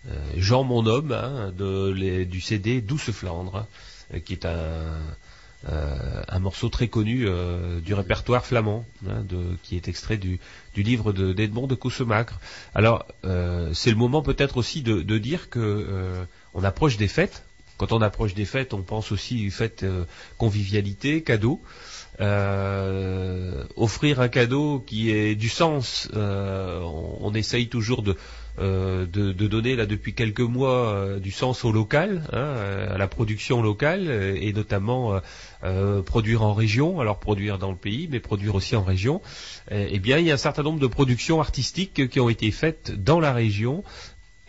euh, Jean Mon Homme hein, de, du CD Douce Flandre, euh, qui est un, morceau très connu du répertoire flamand, hein, de- qui est extrait du, livre de- d'Edmond de Cousemacre. Alors, c'est le moment peut-être aussi de, de dire que euh, on approche des fêtes. Quand on approche des fêtes, on pense aussi fêtes euh, convivialité, cadeaux. Euh, offrir un cadeau qui ait du sens, euh, on, on essaye toujours de, euh, de, de donner là depuis quelques mois du sens au local, hein, à la production locale et notamment produire en région, alors produire dans le pays, mais produire aussi en région. Eh bien, il y a un certain nombre de productions artistiques qui ont été faites dans la région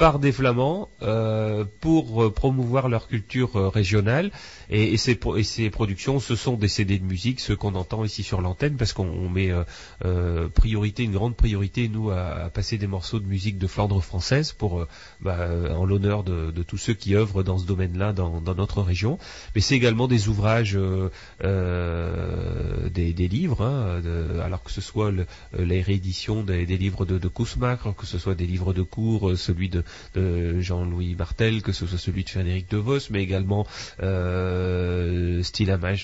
par des Flamands euh, pour euh, promouvoir leur culture euh, régionale. Et, ces, productions ce sont des CD de musique ceux qu'on entend ici sur l'antenne parce qu'on on met priorité une grande priorité nous à, passer des morceaux de musique de Flandre française pour bah, en l'honneur de, tous ceux qui œuvrent dans ce domaine-là dans, notre région. Mais c'est également des ouvrages des, livres hein, alors que ce soit le, les rééditions des, livres de, de que ce soit des livres de cours, celui de, de Jean-Louis Martel, que ce soit celui de Frédéric De Vos, mais également euh,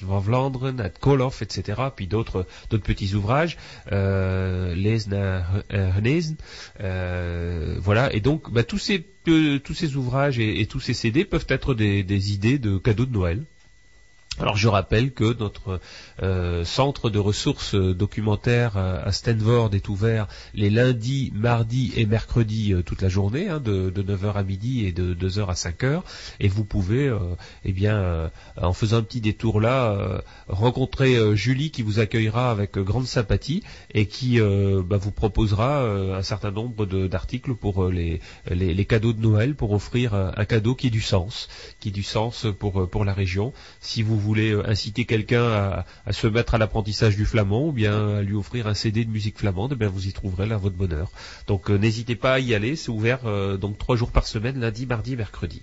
van Vlaanderen, Nat Koloff, etc. Puis d'autres petits ouvrages, euh, Les naar Genezen, euh, voilà. Et donc, bah, tous ces euh, tous ces ouvrages et, tous ces CD peuvent être des idées de cadeaux de Noël. Alors je rappelle que notre euh, centre de ressources euh, documentaires euh, à Stanford est ouvert les lundis, mardis et mercredis toute la journée, hein, de, de 9h à midi et de 2h à 5h. Et vous pouvez, eh bien, en faisant un petit détour là, rencontrer Julie qui vous accueillera avec grande sympathie et qui bah, vous proposera un certain nombre d'articles pour les, les, cadeaux de Noël, pour offrir un cadeau qui ait du sens, qui ait du sens pour, pour la région. Si vous voulez euh, inciter quelqu'un à, à se mettre à l'apprentissage du flamand ou bien à lui offrir un CD de musique flamande, eh bien vous y trouverez là votre bonheur. Donc euh, n'hésitez pas à y aller, c'est ouvert euh, donc trois jours par semaine, lundi, mardi, mercredi.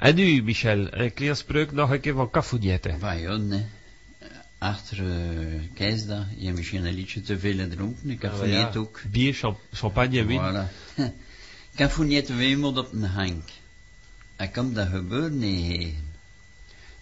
En nu, Michel, een klein spreuk nog een keer van Cafoniette. Vajon, hè. Achter uh, kerstdag, je hebt misschien een liedje te veel gedronken. Ik heb ja. ook. Bier, champ- champagne, win. Voilà. <laughs> Niet wemeld op een hank. Hij komt dat gebeuren niet.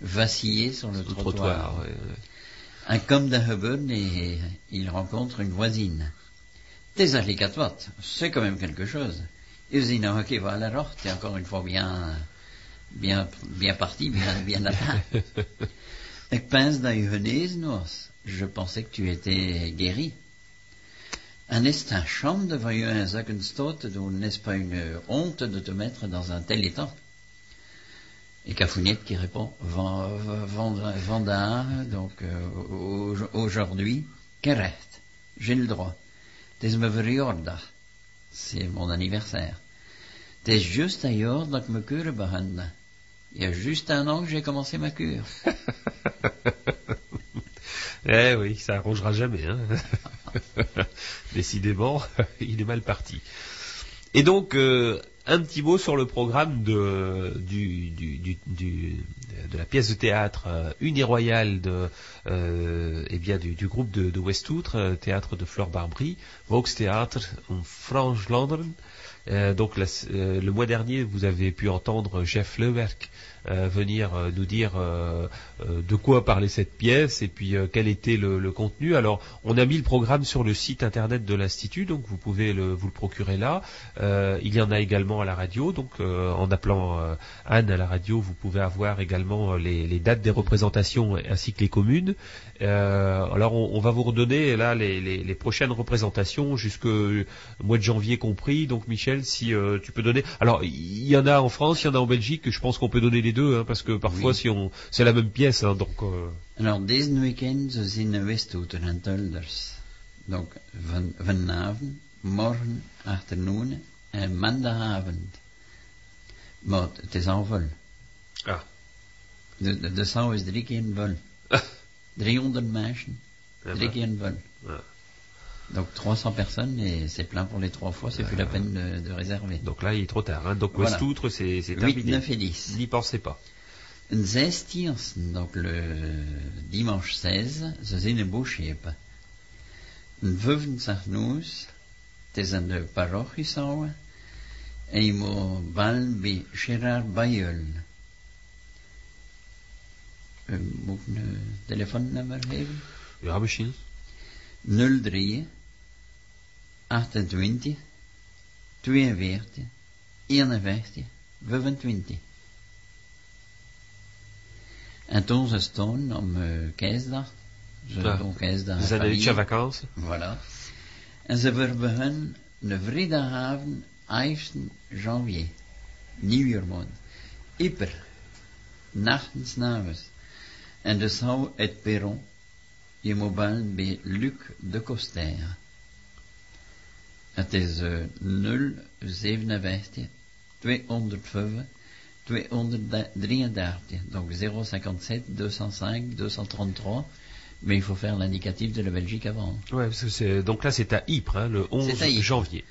vaciller sur le trottoir. trottoir. ouais, ouais. Un comme de Hubble et il rencontre une voisine. Des allicatoires, c'est quand même quelque chose. Disent, non, ok, voilà, alors, t'es encore une fois bien, bien, bien parti, bien, bien là. Ik <laughs> pense dat je genezen was. Je pensais que tu étais guéri. En is het een schande van je een zakken stoot te doen? N'est-ce pas une honte de te mettre dans un tel état? Et Cafouniette qui répond, Van- van- vandaag, donc euh, au- aujourd'hui, gerecht, j'ai le droit. C'est mon anniversaire. Jaar dat ik mijn kuren behandel. Il y a juste un an que j'ai commencé ma cure. <laughs> Eh oui, ça arrangera jamais. Hein. <laughs> Décidément, <laughs> il est mal parti. Et donc, euh, un petit mot sur le programme de, la pièce de théâtre euh, Unie Royale de, euh, eh du, groupe de, de Westoutre, euh, théâtre de Fleur Barbry, Volkstheater en Franche-Landeren. Euh, donc le mois dernier, vous avez pu entendre Jeff Lewerk venir nous dire de quoi parlait cette pièce et puis euh, quel était le, le contenu. Alors, on a mis le programme sur le site internet de l'institut, donc vous pouvez le, vous le procurer là. Euh, il y en a également à la radio, donc euh, en appelant euh, Anne à la radio, vous pouvez avoir également euh, les, les dates des représentations ainsi que les communes. Euh, alors, on, on va vous redonner là les, les- les prochaines représentations jusqu'au mois de janvier compris. Donc, Michel, si euh, tu peux donner. Alors, il y en a en France, il y en a en Belgique. Je pense qu'on peut donner les deux, hein, parce que parfois, Oui. si on, c'est la même pièce, hein, donc. euh, Alors, deze weekend zijn we Westouter en Tulders. Donc, van, vanavond, morgen, achternoon en maandagavond. Maar het is al vol. Ah. De, de, de zaal is drie keer vol. <laughs> 300 mensen, Eh drie ben, keer vol. Donc 300 personnes et c'est plein pour les trois fois, c'est plus la peine de, de réserver. Donc là, il est trop tard. Hein. Donc Voilà. Westoutre, c'est c'est 8, terminé. 9 et 10. N'y pensez pas. 16 donc le dimanche 16, ze zijn een boodschap. Een 25 noes, het is aan de parochie zouden, en je moet bal bij Gerard Bayeul. Moet ik een telefoonnummer geven? Ja, misschien. 03 28 42 51 25. En toen ze stonden om uh, kerstdag, ze Ja. doen kerstdag Ze zijn familie. vakantie. Voilà. En ze verbegonnen de vrijdagavond 11 janvier, nieuwjaarmaand. Ieper, nachtens nachts. En de zou het perron, je moet bellen bij Luc de Coster. Het is eh, 057 205 233, donc 057 205 233, mais il faut faire l'indicatif de la Belgique avant. Ouais, parce que donc là, c'est à Ypres, hein, le 11 C'est à janvier.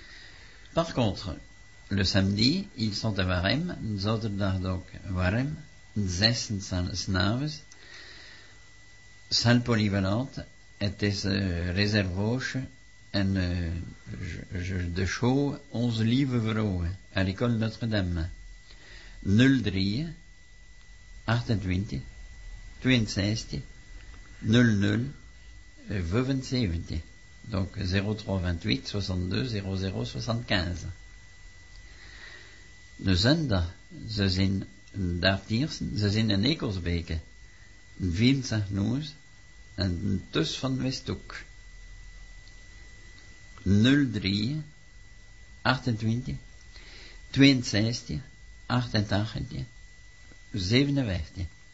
Par contre, le samedi, ils sont à Warem, zaterdag donc Warem, zessen s'avonds, salle polyvalente, het is uh, reservoche en uh, je- je- de show 11 lieve vrouwen à l'école Notre-Dame. 03 28 62 00 euh, 75. Donc 03 28 62 00 75. De zondag, ze zijn daar Tiersen, ze zijn in Ekelsbeke. Een 24 noes en tus van Westhoek. 03 28 62 88 57.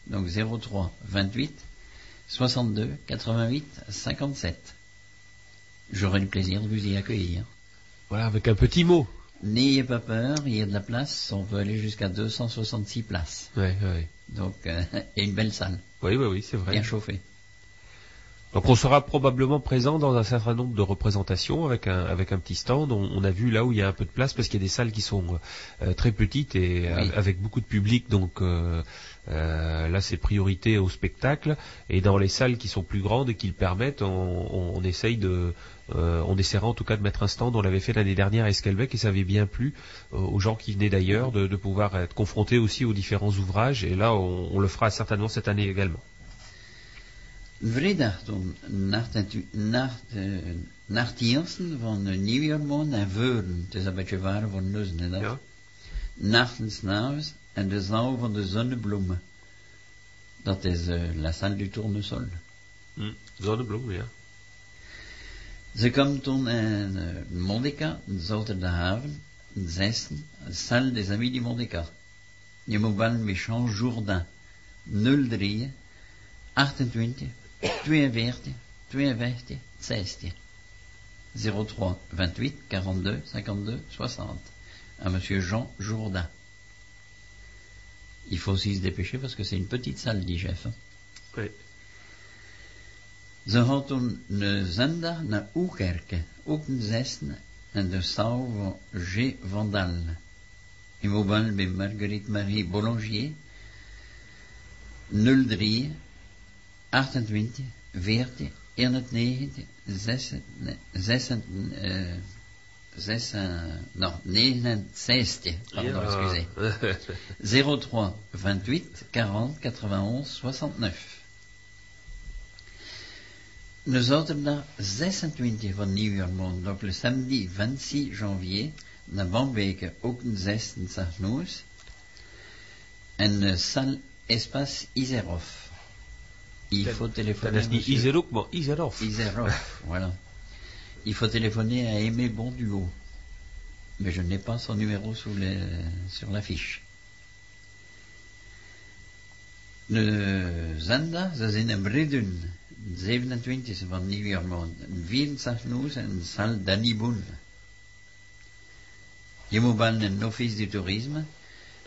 Donc 03 28 62 88 57. J'aurai le plaisir de vous y accueillir. Voilà, avec un petit mot. N'ayez pas peur, il y a de la place, on peut aller jusqu'à 266 places. Ouais, ouais. Donc, euh, <laughs> et une belle salle, Oui, oui, oui, c'est vrai. bien chauffée. Donc on sera probablement présent dans un certain nombre de représentations avec un, avec un petit stand. On, on a vu là où il y a un peu de place parce qu'il y a des salles qui sont euh, très petites et Oui. a- avec beaucoup de public. Donc euh, euh, là c'est priorité au spectacle. Et dans les salles qui sont plus grandes et qui le permettent, on, on, on essaye de, euh, on essaiera en tout cas de mettre un stand. On l'avait fait l'année dernière à Esquelbec et ça avait bien plu euh, aux gens qui venaient d'ailleurs de, de pouvoir être confrontés aussi aux différents ouvrages. Et là on, on le fera certainement cette année également. Vrijdag toen nacht, nacht, nacht Jensen van de nieuwjaarmaan naar Veuren. Het is een beetje waar voor nussen, hè, dat? Ja. Nachtens s'avonds en de zaal van de zonnebloemen. Dat is eh, la salle du tournesol. Mm. Zonnebloem, ja. Ze komt toen in uh, Modica, zaterdagavond, een 16, salle des amis du Modica. Je moet met Jean Jourdain, 03 28 42 52 16. 03 28 42 52 60. À monsieur Jean Jourdain. Il faut aussi se dépêcher parce que c'est une petite salle, dit chef. hein. Oui. Ze toen een zondag naar Oekerke, ook een zesde, en de zaal van G. Vandal. In bij Marguerite Marie Boulanger, 03 28 40 91 6 6 eh, 6 non, 69, pardon, excusez. 03 28 40 91 69. Le zaterdag 26 van nieuwjaarmaand, donc le samedi 26 janvier, naar Bambeke ook een 16 s'agnoos. En uh, salle espace Iserov. Il faut téléphoner. is niet monsieur- Iserok, maar Iserov. Iserov, voilà. Il faut téléphoner à Aimé Bonduo. Mais je n'ai pas son numéro sous les- sur l'affiche. Le zanda, ze zijn in Bredun, 27e van nieuwjaarmaand. En 64 noes en zal Danny Boen. Je moet in office du toerisme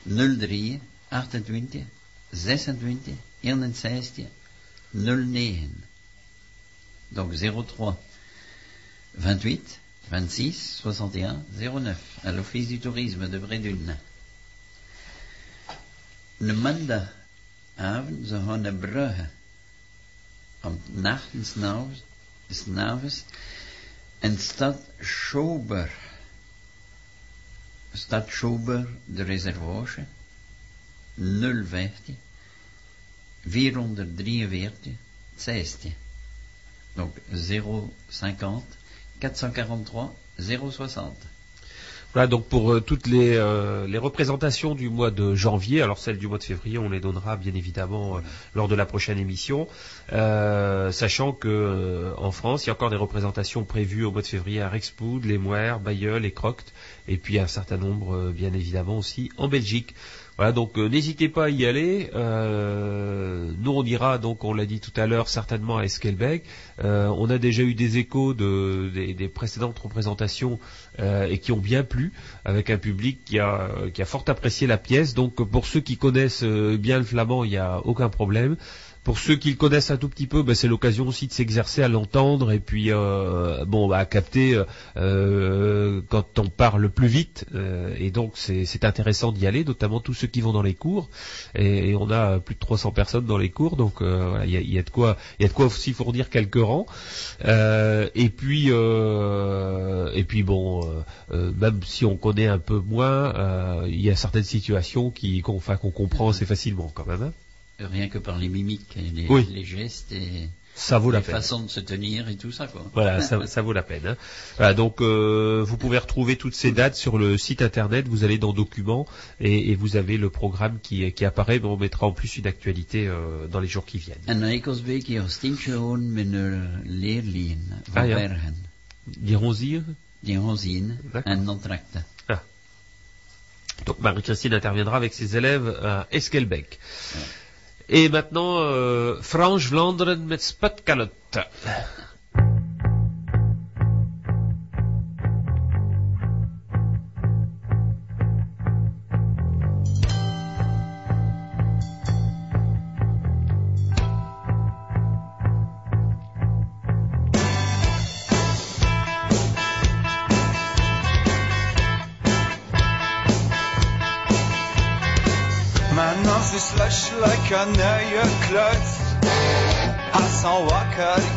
03 28 26 61 09. Donc 03 28 26 61 09 à l'office du tourisme de Bredune. Een maandagavond, ze gaan naar Brugge. Om nachten s'nachts, s'nachts, en stad Schober. Stad Schober, de reservage, 015 443 16. Donc 050 443 060. Voilà donc pour euh, toutes les, euh, les représentations du mois de janvier, alors celles du mois de février, on les donnera bien évidemment euh, lors de la prochaine émission, Euh, sachant que en France, il y a encore des représentations prévues au mois de février à Rexpoud, les Moers, Bayeul et Croct, et puis un certain nombre bien évidemment aussi en Belgique. Voilà, donc euh, n'hésitez pas à y aller. Euh, nous, on ira, donc on l'a dit tout à l'heure, certainement à Esquelbec. Euh, on a déjà eu des échos de, des, précédentes représentations euh, et qui ont bien plu, avec un public qui a, qui a fort apprécié la pièce. Donc pour ceux qui connaissent bien le flamand, il n'y a aucun problème. Pour ceux qui le connaissent un tout petit peu, ben, c'est l'occasion aussi de s'exercer à l'entendre et puis euh, bon bah, à capter euh, euh, quand on parle plus vite. euh, et donc c'est intéressant d'y aller, notamment tous ceux qui vont dans les cours. Et, on a plus de 300 personnes dans les cours, donc euh, il y, a, y a de quoi il y a de quoi aussi fournir quelques rangs. Euh, et puis et puis bon, même si on connaît un peu moins, il y a certaines situations qui qu'on enfin, qu'on comprend assez facilement quand même. hein. Rien que par les mimiques, et les, Oui. les gestes et Ça vaut la peine. façons de se tenir et tout ça, quoi. Voilà, <laughs> ça, ça vaut la peine. hein. Voilà, donc euh, vous pouvez retrouver toutes ces dates sur le site internet. Vous allez dans Documents et, et vous avez le programme qui, qui apparaît. Mais on mettra en plus une actualité euh, dans les jours qui viennent. Ah, ja. Die contracten. Donc Marie-Christine interviendra avec ses élèves à Esquelbec. Et maintenant, euh, Franche Vlaanderen met Spatcalotte.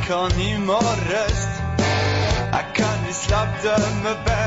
Kan i morges. Jeg kan i slapp dømme bare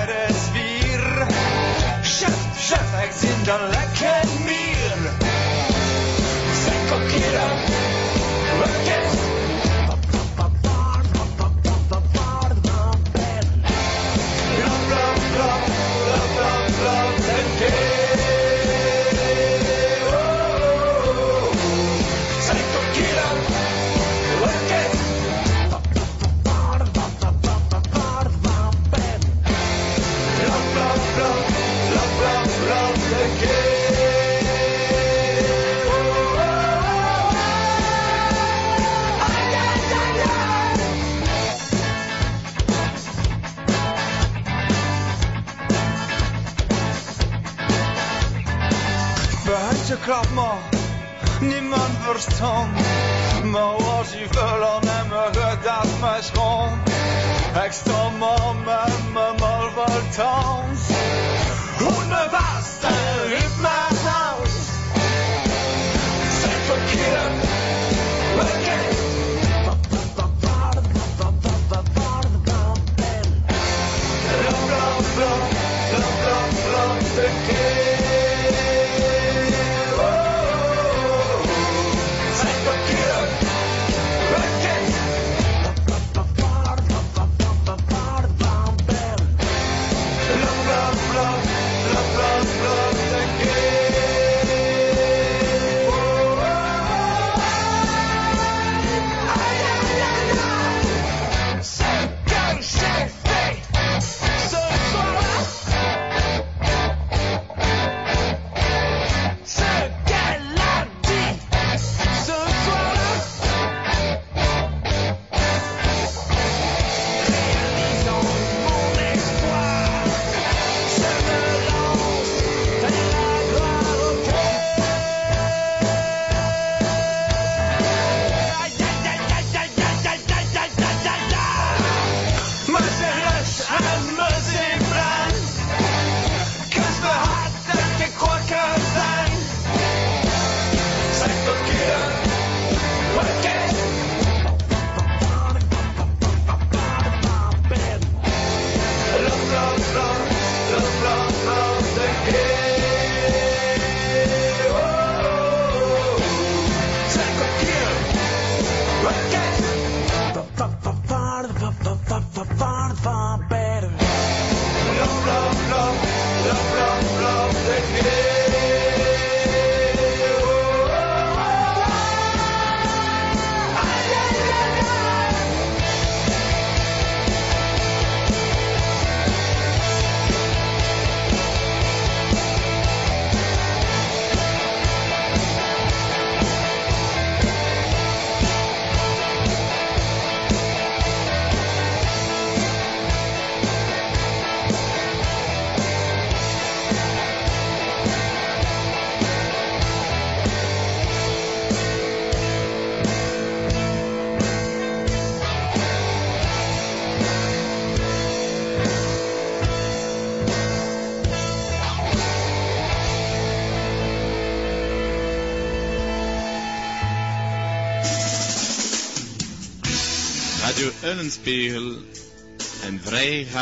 song.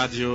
Radio.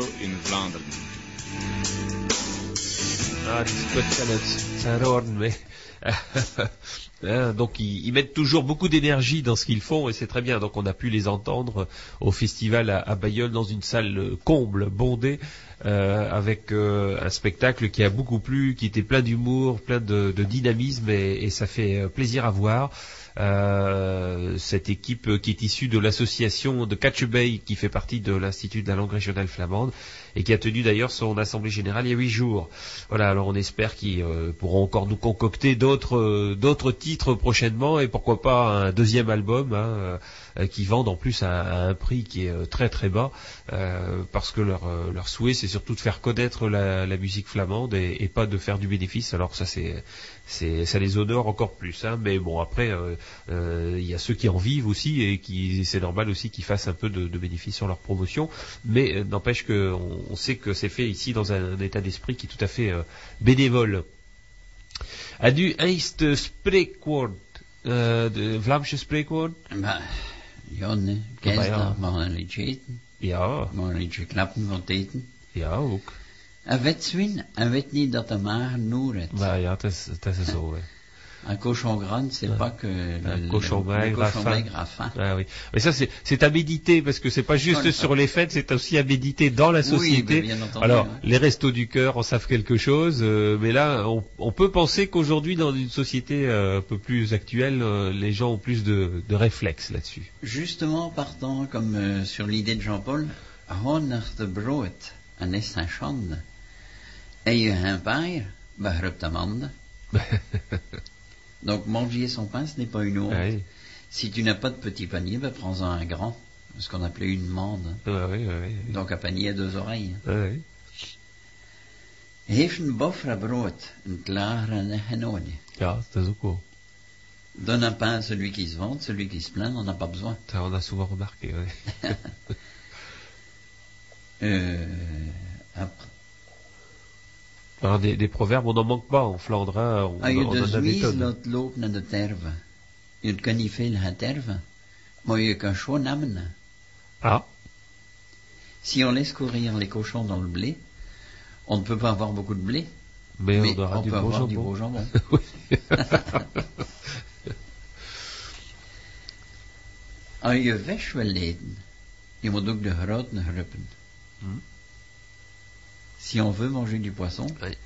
Ah, <laughs> donc ils, mettent toujours beaucoup d'énergie dans ce qu'ils font et c'est très bien. Donc on a pu les entendre au festival à, Bayonne dans une salle euh, comble, bondée, euh, avec euh, un spectacle qui a beaucoup plu, qui était plein d'humour, plein de, dynamisme et, ça fait euh, plaisir à voir. Euh, cette équipe qui est issue de l'association de Catch Bay qui fait partie de l'Institut de la langue régionale flamande et qui a tenu d'ailleurs son assemblée générale il y a huit jours. Voilà, alors on espère qu'ils euh, pourront encore nous concocter d'autres euh, d'autres titres prochainement et pourquoi pas un deuxième album hein, qui vendent en plus à, un prix qui est très très bas parce que leur leur souhait c'est surtout de faire connaître la, la musique flamande et, et pas de faire du bénéfice. Alors ça c'est c'est ça les honore encore plus. Hein, mais bon après euh, euh, il y a ceux qui en vivent aussi et qui c'est normal aussi qu'ils fassent un peu de, de bénéfice sur leur promotion. Mais euh, n'empêche que on, sait que c'est fait ici dans un, un état d'esprit qui est tout à fait euh, bénévole. A du eerste spreekwoord, de Vlaamse spreekwoord? Maar, ja, nee. Maar ja. Kerstdag mag een liedje eten. Ja, Mag een liedje klappen het eten. ja ook. Weet zwin, hij weet niet dat de maag noer. Maar ja, het is, het is zo. Hè. <laughs> Un cochon grand, c'est Ouais. pas que le, Un le- cochon maigre cochon maigre faim. Ah oui. Mais ça, c'est, c'est à méditer, parce que c'est pas juste sur les fêtes, c'est aussi à méditer dans la Oui, société. mais bien entendu, Alors, les restos du cœur en savent quelque chose, euh, mais là, on, on peut penser qu'aujourd'hui, dans une société euh, un peu plus actuelle, euh, les gens ont plus de, de réflexes là-dessus. Justement, partant comme sur l'idée de Jean-Paul, is een schande. En je een pain, begrijpt mande. Donc manger son pain, ce n'est pas une honte. Si tu n'as pas de petit panier, ben, prends-en un grand, ce qu'on appelait une mande. ouais, ouais, Donc un panier à deux oreilles. ouais, ouais. Heeft een boffre brood, een klaar en genode. Ja, dat is ook. Donne un pain à celui qui se vante, celui qui se plaint n'en a pas besoin. Ça, on a souvent remarqué. ouais. <laughs> Euh, après, Alors, des, des proverbes, on n'en manque pas en Flandre. hein, on, Ah, je on de en a des Suisse tonnes. laat lopen naar de terve. Je kan niet veel gaan terven, maar je kan gewoon nemen. Ah, Si on laisse courir les cochons dans le blé, on ne peut pas avoir beaucoup de blé, mais, mais on aura on du peut bon avoir du beau jambon. Oui. Als je vis wil eten, je moet ook de gruppen. Si on veut manger du poisson, Oui.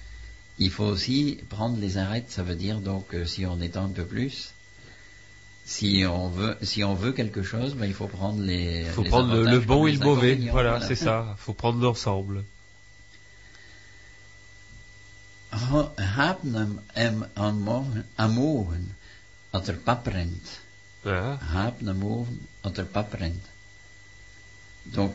il faut aussi prendre les arêtes, ça veut dire donc euh, si on étend un peu plus, si on veut, si on veut quelque chose, ben, il faut prendre les. Il faut les prendre le, bon et le mauvais. Voilà, c'est ça. Il faut prendre l'ensemble. Haben er pap rent. Ah, Haben er pap rent. Donc,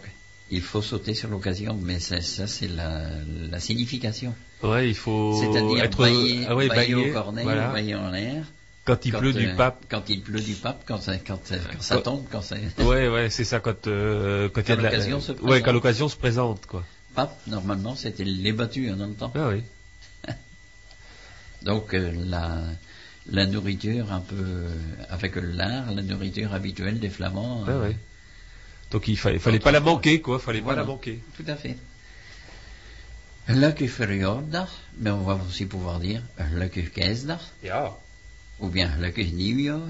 il faut sauter sur l'occasion, mais ça, c'est la, la signification. ouais, il faut C'est-à-dire être bailler, ah ouais, bailler bailler, au cornet, voilà. bailler en l'air. Quand il Quand, pleut du euh, pape. Quand il pleut du pape, quand ça, quand, ça- quand ça Quand- tombe, quand ça... <laughs> Ouais, ouais, c'est ça quand euh, quand il y a Quand l'occasion se ouais, présente. quand l'occasion se présente quoi. Pape, normalement, c'était les battus dans le temps. Ah oui. <laughs> Donc, euh, la, la nourriture un peu, euh, avec l'art, la nourriture habituelle des Flamands. Ah euh, ouais. Donc il fallait fallait pas la manquer quoi, fallait pas la manquer. Tout à fait. Verjaardag, mais on va aussi pouvoir dire kerstdag, Ja. ou bien nieuwjaar.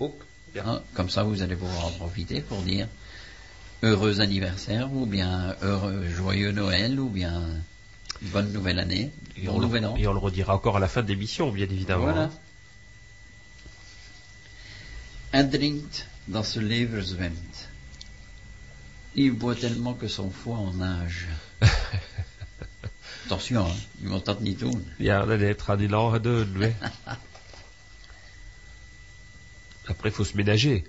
Ook. Ja. Hein, Comme ça, vous allez pouvoir en profiter pour dire heureux anniversaire, ou bien heureux joyeux Noël, ou bien Bonne nouvelle année. Et bon on, nouvel an. et on le redira encore à la fin de l'émission, bien évidemment. Voilà. Un drinkt dans ce levenswend. Il boit tellement que son foie en nage. <laughs> Attention, hein, il m'entend ni tout. Ja, det är tradilar död. vi. Après, il faut se ménager.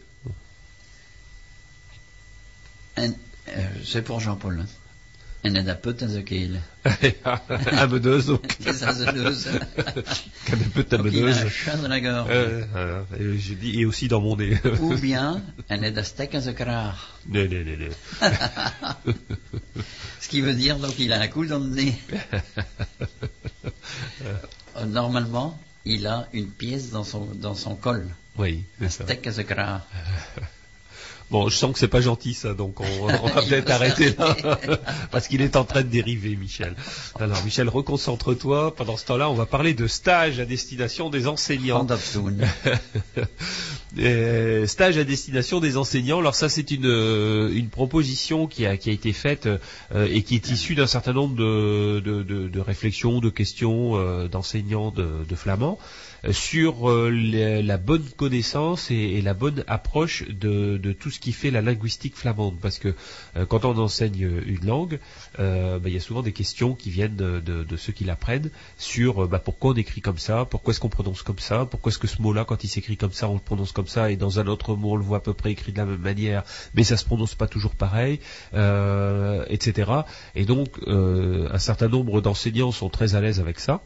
En, eh, c'est pour Jean-Paul. hein. En dat put en zo keel. un meneuse ook. Het is als een neus. Comme un peu ta Donc il a un meneuse. chat dans la gorge. Euh. Et je dis, et aussi dans mon nez. Ou bien, en dat stek en zijn kraag. nee, nee, nee, nee. Ce qui veut dire, donc, il a un coup dans le nez. <laughs> Euh, Normalement, il a une pièce dans son, dans son col. Oui, Un c'est ça. steak à ce. <laughs> Bon, je sens que c'est pas gentil ça, donc on, on va <laughs> peut-être arrêter là, <laughs> parce qu'il est en train de dériver, Michel. Alors, Michel, reconcentre-toi. Pendant ce temps-là, on va parler de stage à destination des enseignants. <laughs> Stage à destination des enseignants. Alors ça, c'est une, euh, une proposition qui a, qui a été faite euh, et qui est issue d'un certain nombre de, de, de- de réflexions, de questions euh, d'enseignants de, de flamand euh, sur euh, la bonne connaissance et, la bonne approche de, de tout ce qui fait la linguistique flamande. Parce que euh, quand on enseigne une langue, euh, bah, il y a souvent des questions qui viennent de, de- de ceux qui l'apprennent sur euh, bah, pourquoi on écrit comme ça, pourquoi est-ce qu'on prononce comme ça, pourquoi est-ce que ce mot-là, quand il s'écrit comme ça, on le prononce comme ça, et dans un autre mot, on le voit à peu près écrit de la même manière, mais ça se prononce pas toujours pareil, euh, etc. Et donc, euh, un certain nombre d'enseignants sont très à l'aise avec ça.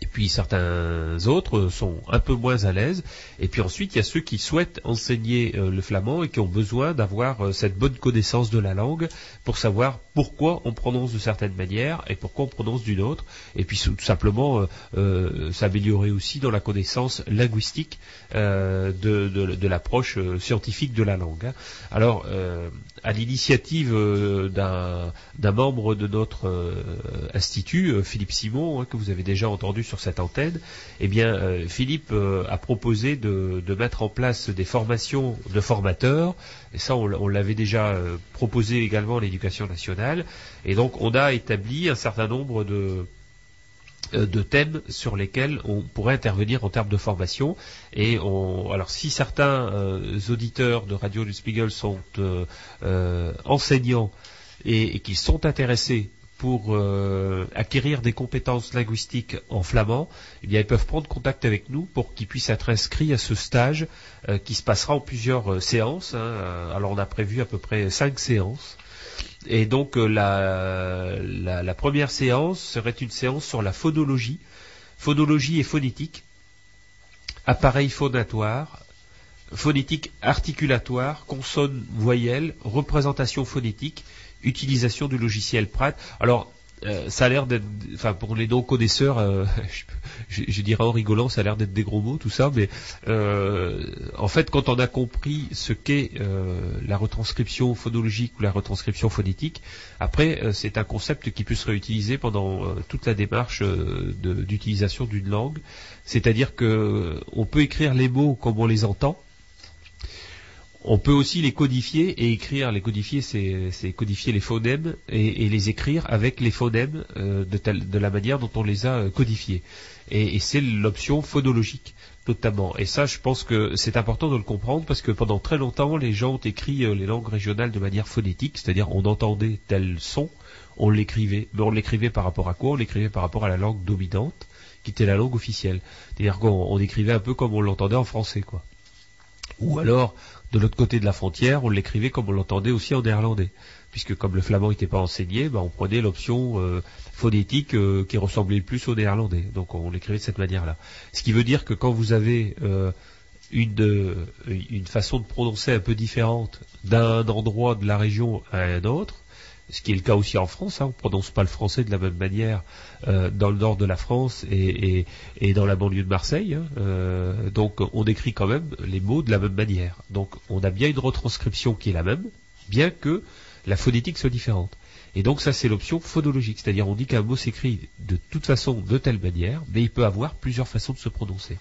Et puis certains autres sont un peu moins à l'aise. Et puis ensuite, il y a ceux qui souhaitent enseigner euh, le flamand et qui ont besoin d'avoir euh, cette bonne connaissance de la langue pour savoir pourquoi on prononce de certaines manières et pourquoi on prononce d'une autre. Et puis tout simplement euh, euh, s'améliorer aussi dans la connaissance linguistique euh, de, l'approche scientifique de la langue. hein. Alors, à l'initiative d'un membre de notre institut, Philippe Simon, hein, que vous avez déjà entendu sur cette antenne, eh Philippe a proposé de, mettre en place des formations de formateurs, et ça, on, l'avait déjà proposé également à l'éducation nationale, et donc on a établi un certain nombre de euh, de thèmes sur lesquels on pourrait intervenir en termes de formation. Et alors, si certains euh, auditeurs de Radio du Spiegel sont euh, enseignants et, et qu'ils sont intéressés pour acquérir des compétences linguistiques en flamand, eh bien, ils peuvent prendre contact avec nous pour qu'ils puissent être inscrits à ce stage qui se passera en plusieurs séances. hein. Alors, on a prévu à peu près cinq séances. Et donc euh, la, première séance serait une séance sur la phonologie, phonologie et phonétique, appareil phonatoire, phonétique articulatoire, consonne, voyelle, représentation phonétique, utilisation du logiciel Prat. Alors euh, ça a l'air d'être, enfin pour les non-connaisseurs, euh, <laughs> je, je- dirais en rigolant, ça a l'air d'être des gros mots tout ça, mais euh, en fait quand on a compris ce qu'est euh, la retranscription phonologique ou la retranscription phonétique, après euh, c'est un concept qui peut se réutiliser pendant euh, toute la démarche d'utilisation d'une langue, c'est-à-dire que on peut écrire les mots comme on les entend, on peut aussi les codifier et écrire. Les codifier, c'est codifier les phonèmes et, les écrire avec les phonèmes euh, de, la manière dont on les a euh, codifiés. Et, et c'est l'option phonologique, notamment. Et ça, je pense que c'est important de le comprendre parce que pendant très longtemps, les gens ont écrit euh, les langues régionales de manière phonétique, c'est-à-dire on entendait tel son, on l'écrivait. Mais on l'écrivait par rapport à quoi? On l'écrivait par rapport à la langue dominante, qui était la langue officielle. C'est-à-dire qu'on on écrivait un peu comme on l'entendait en français, quoi. Ou alors, de l'autre côté de la frontière, on l'écrivait comme on l'entendait aussi en néerlandais. Puisque comme le flamand n'était pas enseigné, ben, on prenait l'option euh, phonétique euh, qui ressemblait le plus au néerlandais. Donc on l'écrivait de cette manière-là. Ce qui veut dire que quand vous avez euh, une, une façon de prononcer un peu différente d'un endroit de la région à un autre, ce qui est le cas aussi en France, hein, on ne prononce pas le français de la même manière euh, dans le nord de la France et, dans la banlieue de Marseille. hein. Euh, donc on écrit quand même les mots de la même manière. Donc on a bien une retranscription qui est la même, bien que la phonétique soit différente. Et donc ça c'est l'option phonologique, c'est-à-dire on dit qu'un mot s'écrit de toute façon de telle manière, mais il peut avoir plusieurs façons de se prononcer.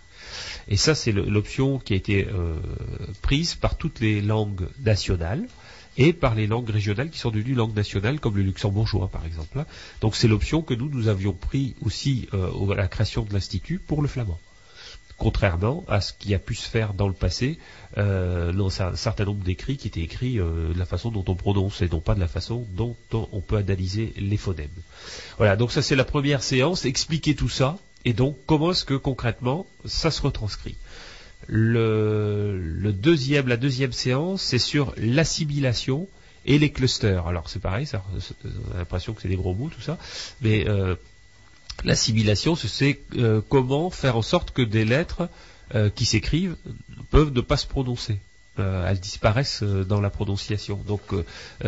Et ça c'est l'option qui a été euh, prise par toutes les langues nationales et par les langues régionales qui sont devenues langues nationales, comme le luxembourgeois par exemple. Donc c'est l'option que nous, nous avions pris aussi euh, à la création de l'Institut pour le flamand contrairement à ce qui a pu se faire dans le passé euh, dans un certain nombre d'écrits qui étaient écrits euh, de la façon dont on prononce et non pas de la façon dont on peut analyser les phonèmes. Voilà, donc ça c'est la première séance, expliquer tout ça, et donc comment est-ce que concrètement ça se retranscrit. La deuxième séance, c'est sur l'assimilation et les clusters. Alors c'est pareil, ça, on a l'impression que c'est des gros mots tout ça, mais euh, L'assimilation, c'est euh, comment faire en sorte que des lettres euh, qui s'écrivent peuvent ne pas se prononcer. Euh, elles disparaissent dans la prononciation. Donc,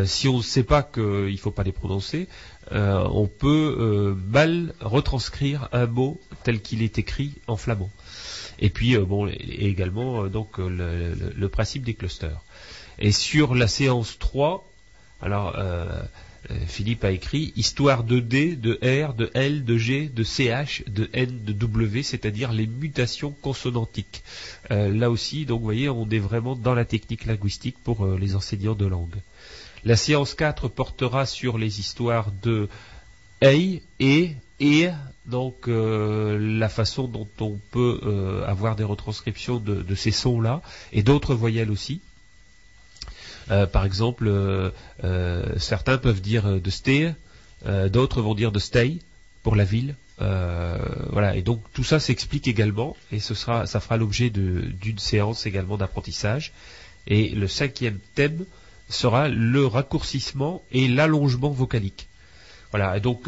si on ne sait pas qu'il ne faut pas les prononcer, on peut mal retranscrire un mot tel qu'il est écrit en flamand. Et puis, bon, et également donc le, le, principe des clusters. Et sur la séance 3, alors euh, Philippe a écrit Histoire de D, de R, de L, de G, de CH, de N, de W, c'est-à-dire les mutations consonantiques. Euh, là aussi, donc vous voyez, on est vraiment dans la technique linguistique pour euh, les enseignants de langue. La séance 4 portera sur les histoires de EI et et donc la façon dont on peut avoir des retranscriptions de ces sons-là et d'autres voyelles aussi. Euh, par exemple, euh, euh, certains peuvent dire de stay, d'autres vont dire de stay pour la ville. voilà, et donc tout ça s'explique également, et ce sera, ça fera l'objet d'une séance également d'apprentissage. Et le cinquième thème sera le raccourcissement et l'allongement vocalique. Voilà, et donc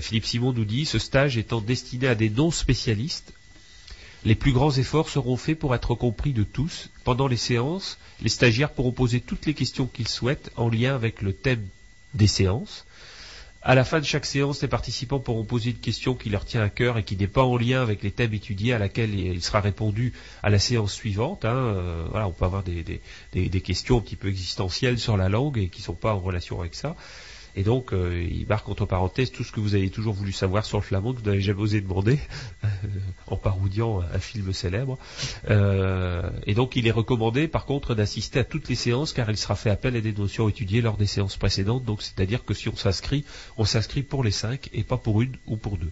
Philippe Simon nous dit, ce stage étant destiné à des non-spécialistes, les plus grands efforts seront faits pour être compris de tous. Pendant les séances, les stagiaires pourront poser toutes les questions qu'ils souhaitent en lien avec le thème des séances. À la fin de chaque séance, les participants pourront poser une question qui leur tient à cœur et qui n'est pas en lien avec les thèmes étudiés à laquelle il sera répondu à la séance suivante. Hein. Euh, voilà, on peut avoir des, questions un petit peu existentielles sur la langue et qui ne sont pas en relation avec ça. Et donc, euh, il marque entre parenthèses tout ce que vous avez toujours voulu savoir sur le flamand, que vous n'avez jamais osé demander, <laughs> en parodiant un film célèbre. Euh, et donc, il est recommandé, par contre, d'assister à toutes les séances, car il sera fait appel à des notions étudiées lors des séances précédentes. Donc, c'est-à-dire que si on s'inscrit, on s'inscrit pour les cinq et pas pour une ou pour deux.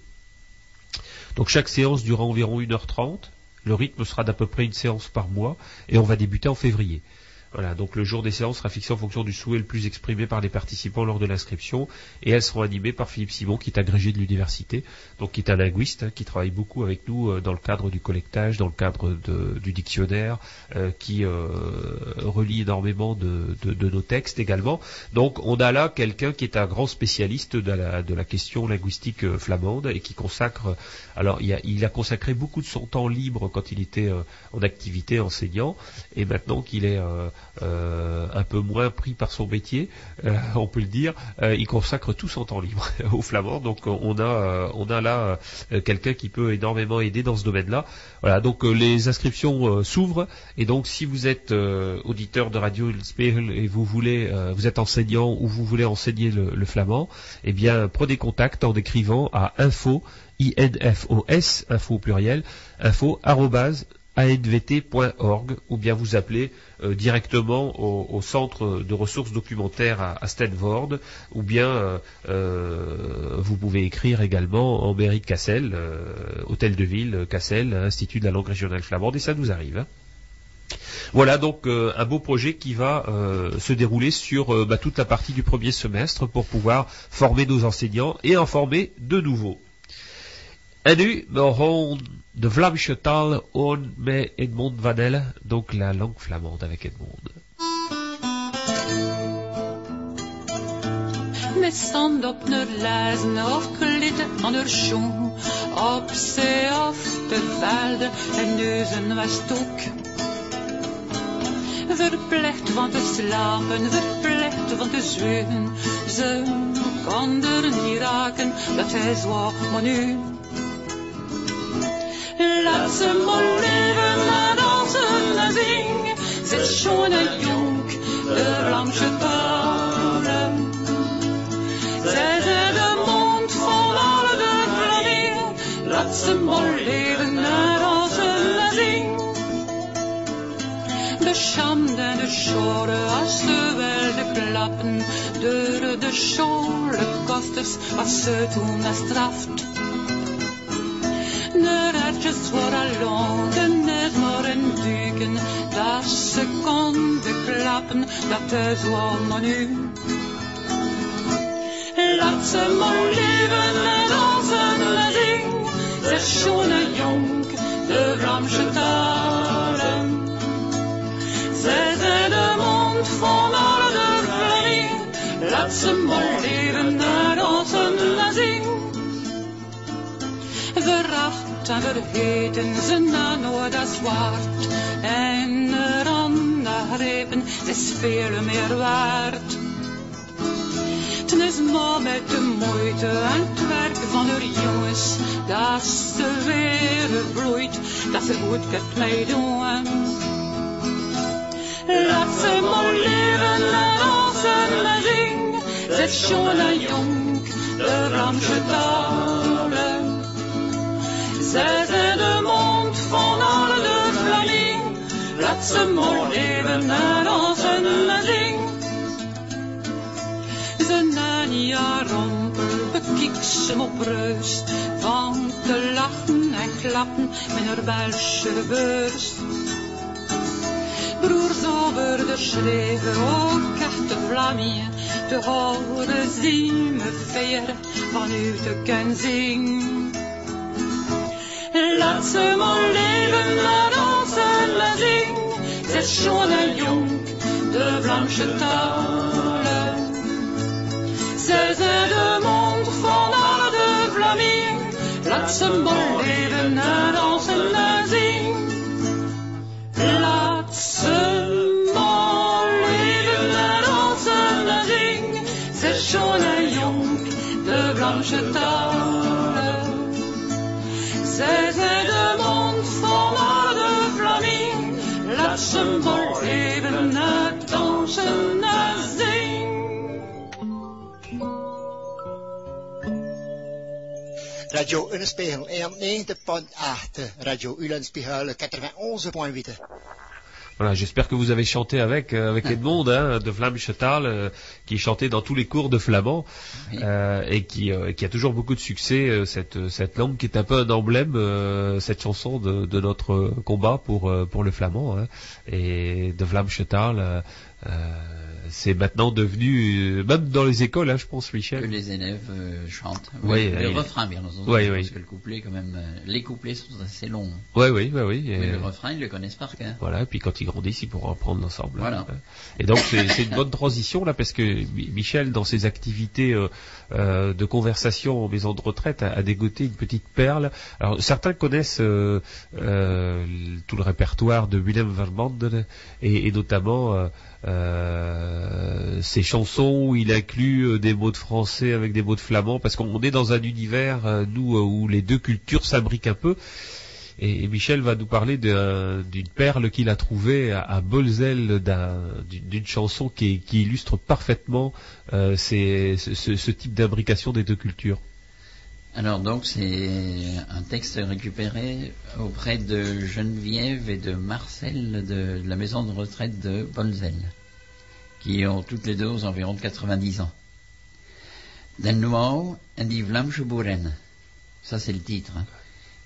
Donc, chaque séance durera environ 1h30. Le rythme sera d'à peu près une séance par mois, et on va débuter en février. Voilà, donc le jour des séances sera fixé en fonction du souhait le plus exprimé par les participants lors de l'inscription, et elles seront animées par Philippe Simon, qui est agrégé de l'université, donc qui est un linguiste, hein, qui travaille beaucoup avec nous euh, dans le cadre du collectage, dans le cadre du dictionnaire, euh, qui euh, relie énormément de, nos textes également. Donc on a là quelqu'un qui est un grand spécialiste de la, question linguistique flamande et qui consacre, alors il a consacré beaucoup de son temps libre quand il était en activité enseignant, et maintenant qu'il est euh, un peu moins pris par son métier, euh, on peut le dire, euh, il consacre tout son temps libre <laughs> aux Flamands. Donc on a on a là quelqu'un qui peut énormément aider dans ce domaine-là. Voilà, donc les inscriptions s'ouvrent et donc si vous êtes auditeur de Radio Spiegel et vous voulez vous êtes enseignant ou vous voulez enseigner le, flamand, eh bien prenez contact en écrivant à info infos info au pluriel info anvt.org ou bien vous appelez euh, directement au, centre de ressources documentaires à, Stanford ou bien euh, euh, vous pouvez écrire également en mairie de Cassel, hôtel de ville Cassel, Institut de la langue régionale flamande et ça nous arrive. Hein. Voilà donc un beau projet qui va se dérouler sur bah, toute la partie du premier semestre pour pouvoir former nos enseignants et en former de nouveaux. En nu, we gaan de Vlaamse taal on met Edmond Vanelle, donc la langue flamande avec Edmond. Met zand op naar lijzen of klitten aan haar schoen. Op zee of de velden en neuzen was ook. Verplicht van te slapen, verplicht van te zweten. Ze kon er niet raken, dat hij zwaar, maar nu Laat ze maar leven, laat dansen en zingen. Zet schone jonk, de Vlaamse talen. Zij zijn de mond vol alle de. Laat ze maar leven, laat dansen en zingen. De schande, de schoren als ze de klappen. Deuren de scholen kosters als ze toen straft. Ratjes voor along, net maar een duken. Dat ze konden klappen, dat is wat nu. Laat ze maar leven en dansen en zingen. Ze schone jong, de Vlaamse talen. Zij zijn de mond van de Vlamingen. Laat ze maar leven en en zingen. En vergeten ze na nooit dat zwart. En er aan de grepen is veel meer waard. Het is maar met de moeite en het werk van de jongens dat ze weer bloeit, dat ze goed kunt meedoen. Laat ze maar leven en dansen en zingen, zet schoon en jong de Ramse talen. Zij de mond van alle de Vlamingen, laat ze maar leven en dansen en zingen. Ze Nania rompel bekiksen op reus, van te lachen en klappen met haar Belgische beurs. Broers over de schreven, ook echt de Vlamingen, te horen zien me van u te ken zingen. Laat ze maar leven en dansen en zingen, zet schoon en jong, de. Zij zijn de mond van alle de Vlamingen, laat ze maar leven en dansen en zingen. Laat ze maar leven en dansen en zingen, zet schoon en jong, de Vlaamse laat ze maar leven en dansen en zingen. Radio Unspiegel 91.8, Radio Ulenspiegel 91.8. Voilà, j'espère que vous avez chanté avec euh, avec <laughs> Edmond hein, de Vlaamse Taal, euh, qui chanté dans tous les cours de flamand Oui. euh, et qui euh, qui a toujours beaucoup de succès euh, cette cette langue qui est un peu un emblème euh, cette chanson de, de notre combat pour euh, pour le flamand hein. et de euh, euh, c'est maintenant devenu euh, même dans les écoles hein, je pense que Michel. les élèves euh, chantent. Oui, le oui. refrain, bien entendu. Oui, parce oui. que le couplet, quand même, euh, les couplets sont assez longs. Oui ouais, oui. Mais et- le refrain, ils le connaissent par cœur. Voilà, et puis quand ils grandissent, ils pourront apprendre ensemble. Voilà. Et donc c'est une bonne transition là, parce que Mi- Michel, dans ses activités euh, euh, de conversation en maison de retraite, a, a dégoté une petite perle. Alors certains connaissent euh, euh, tout le répertoire de Willem van et, notamment ses chansons où il inclut des mots de français avec des mots de flamand, parce qu'on est dans un univers nous où les deux cultures s'imbriquent un peu. Et, Michel va nous parler d'un- d'une perle qu'il a trouvée à, à Bolzel, d'un- d'une chanson qui, illustre parfaitement euh, ce, type d'imbrication des deux cultures. Alors donc c'est un texte récupéré auprès de Geneviève et de Marcel de, la maison de retraite de Bolzel, qui ont toutes les deux de 90 ans. Den Nouau en die. Ça c'est le titre. hein.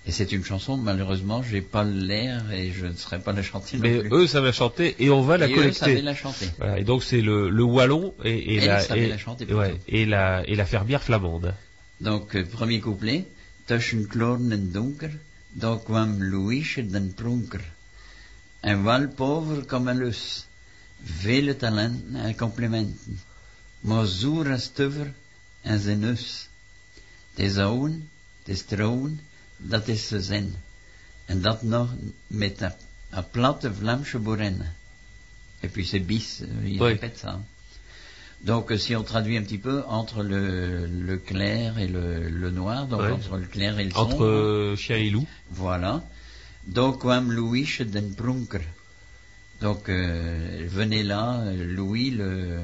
Et c'est une chanson, malheureusement, j'ai pas l'air et je ne saurais pas la chanter non Mais plus. eux savaient chanter et on va la et eux collecter. la chanter. Voilà, et donc c'est le, le wallon et, et la, et, la chanter et ouais, et la, et la fermière flamande. Donc, euh, premier couplet. Tussen kloren en donker, daar kwam Louisje den pronker. En wel pover comme een lus. Vele talenten en complimenten. Maar zoer als stuver en zijn nus. Het is ouwen, het is trouwen, dat is ze zin. En dat nog met een, een platte Vlaamse boerin. Et puis c'est bis, il Oui. répète ça. Donc, euh, si on traduit un petit peu entre le, le clair et le, le noir, donc entre le clair et le sombre. Entre euh, chien et loup. Voilà. Donc, kwam Louis den Pronker. Donc, euh, venez là, euh, Louis, le,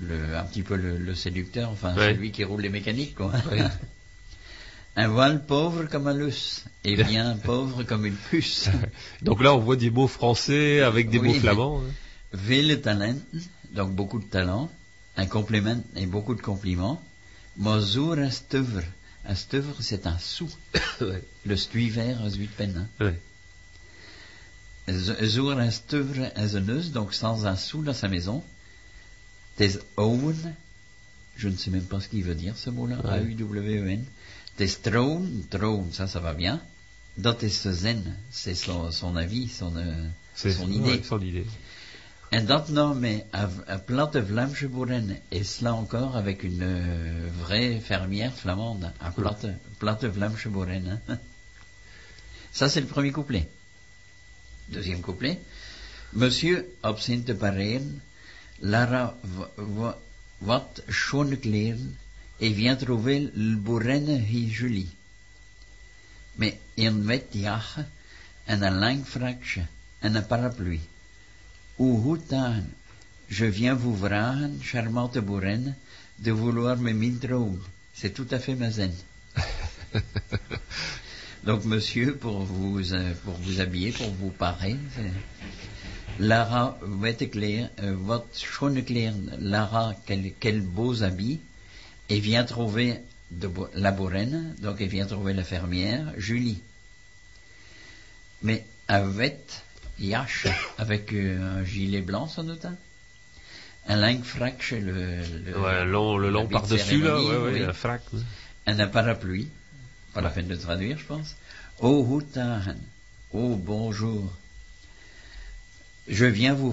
le, un petit peu le, le séducteur, enfin, celui qui roule les mécaniques, quoi. <laughs> Un voile pauvre comme un lus et bien <laughs> pauvre comme une puce. <laughs> Donc là, on voit des mots français avec des Oui, mots flamands. hein. Vele talent, donc beaucoup de talent. Un compliment et beaucoup de compliments. Mozour un stuvre. Un stuvre, c'est un sou. <coughs> Le stuiver, huit peine. hein. Zour un stuvre, un zeneus, donc sans un sou dans sa maison. Des owen, je ne sais même pas ce qu'il veut dire ce mot-là, Ouais. Des trône, trône, ça, ça va bien. Dat is zen, c'est son, son avis, son, euh, son ouais, idée. son idée. En dat nou met een platte Vlaamse boerin, et cela encore avec une euh, vraie fermière flamande, un platte, platte Vlaamse boerin. hein. Ça, c'est le premier couplet. Deuxième couplet. Monsieur op zijn te pareren, Lara wa- wa- wat schone kleren, et vient trouver le hi Julie. Mais in wet jagen, en een lang fraksje, en een parapluie. Hoe goed dan? Je viens vous vragen, charmante bourrine, de vouloir me mindroom. C'est tout à fait ma zen. <laughs> Donc, monsieur, pour vous, euh, pour vous habiller, pour vous parer, c'est- Lara, clair, euh, wat schone kleren, Lara, quel, quel beaux habits, et vient trouver de, la bourrine, donc elle vient trouver la fermière, Julie. Mais avec Yash, avec euh, un gilet blanc sans doute, hein. un lingue frac chez le, le, Ouais, long- le par-dessus, là, ouais, ouais, oui. un frac. un parapluie, pas la peine de traduire, je pense. Oh Hutahan, oh bonjour, je viens vous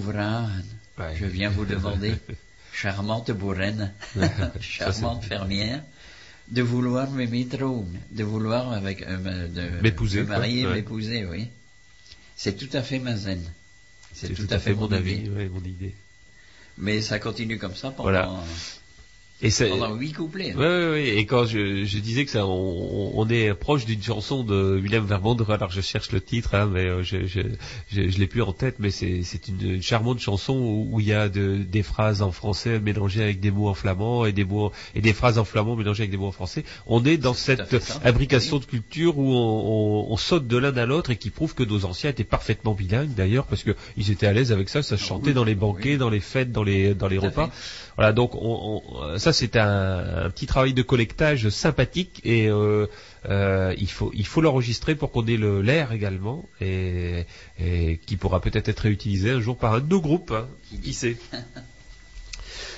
Ouais. je viens vous demander, <laughs> charmante bourrine, <laughs> <laughs> charmante fermière, de vouloir me mettre de vouloir avec euh, de M'épouser, me marier, ouais. m'épouser, oui. C'est tout à fait ma zen. C'est tout, à fait mon avis, idée. ouais, mon idée. Mais ça continue comme ça pendant, Voilà. Et c'est- pendant huit couplets. hein. Ouais, ouais, ouais. Et quand je, je disais que ça, on, on est proche d'une chanson de Willem Vermondre, alors je cherche le titre, hein, mais euh, je, je, je, je l'ai plus en tête, mais c'est, c'est une, charmante chanson où, il y a de, des phrases en français mélangées avec des mots en flamand et des mots et des phrases en flamand mélangées avec des mots en français. On est dans C'est cette imbrication de culture où on, on, on saute de l'un à l'autre et qui prouve que nos anciens étaient parfaitement bilingues d'ailleurs parce que ils étaient à l'aise avec ça, ça se chantait oui, dans les banquets, oui. dans les fêtes, dans les dans les Tout repas. fait. Voilà, donc on, on- ça c'est un, un petit travail de collectage sympathique et euh, euh, il faut il faut l'enregistrer pour qu'on ait le l'air également et, et qui pourra peut-être être réutilisé un jour par un de nos groupes, hein, qui sait? <laughs>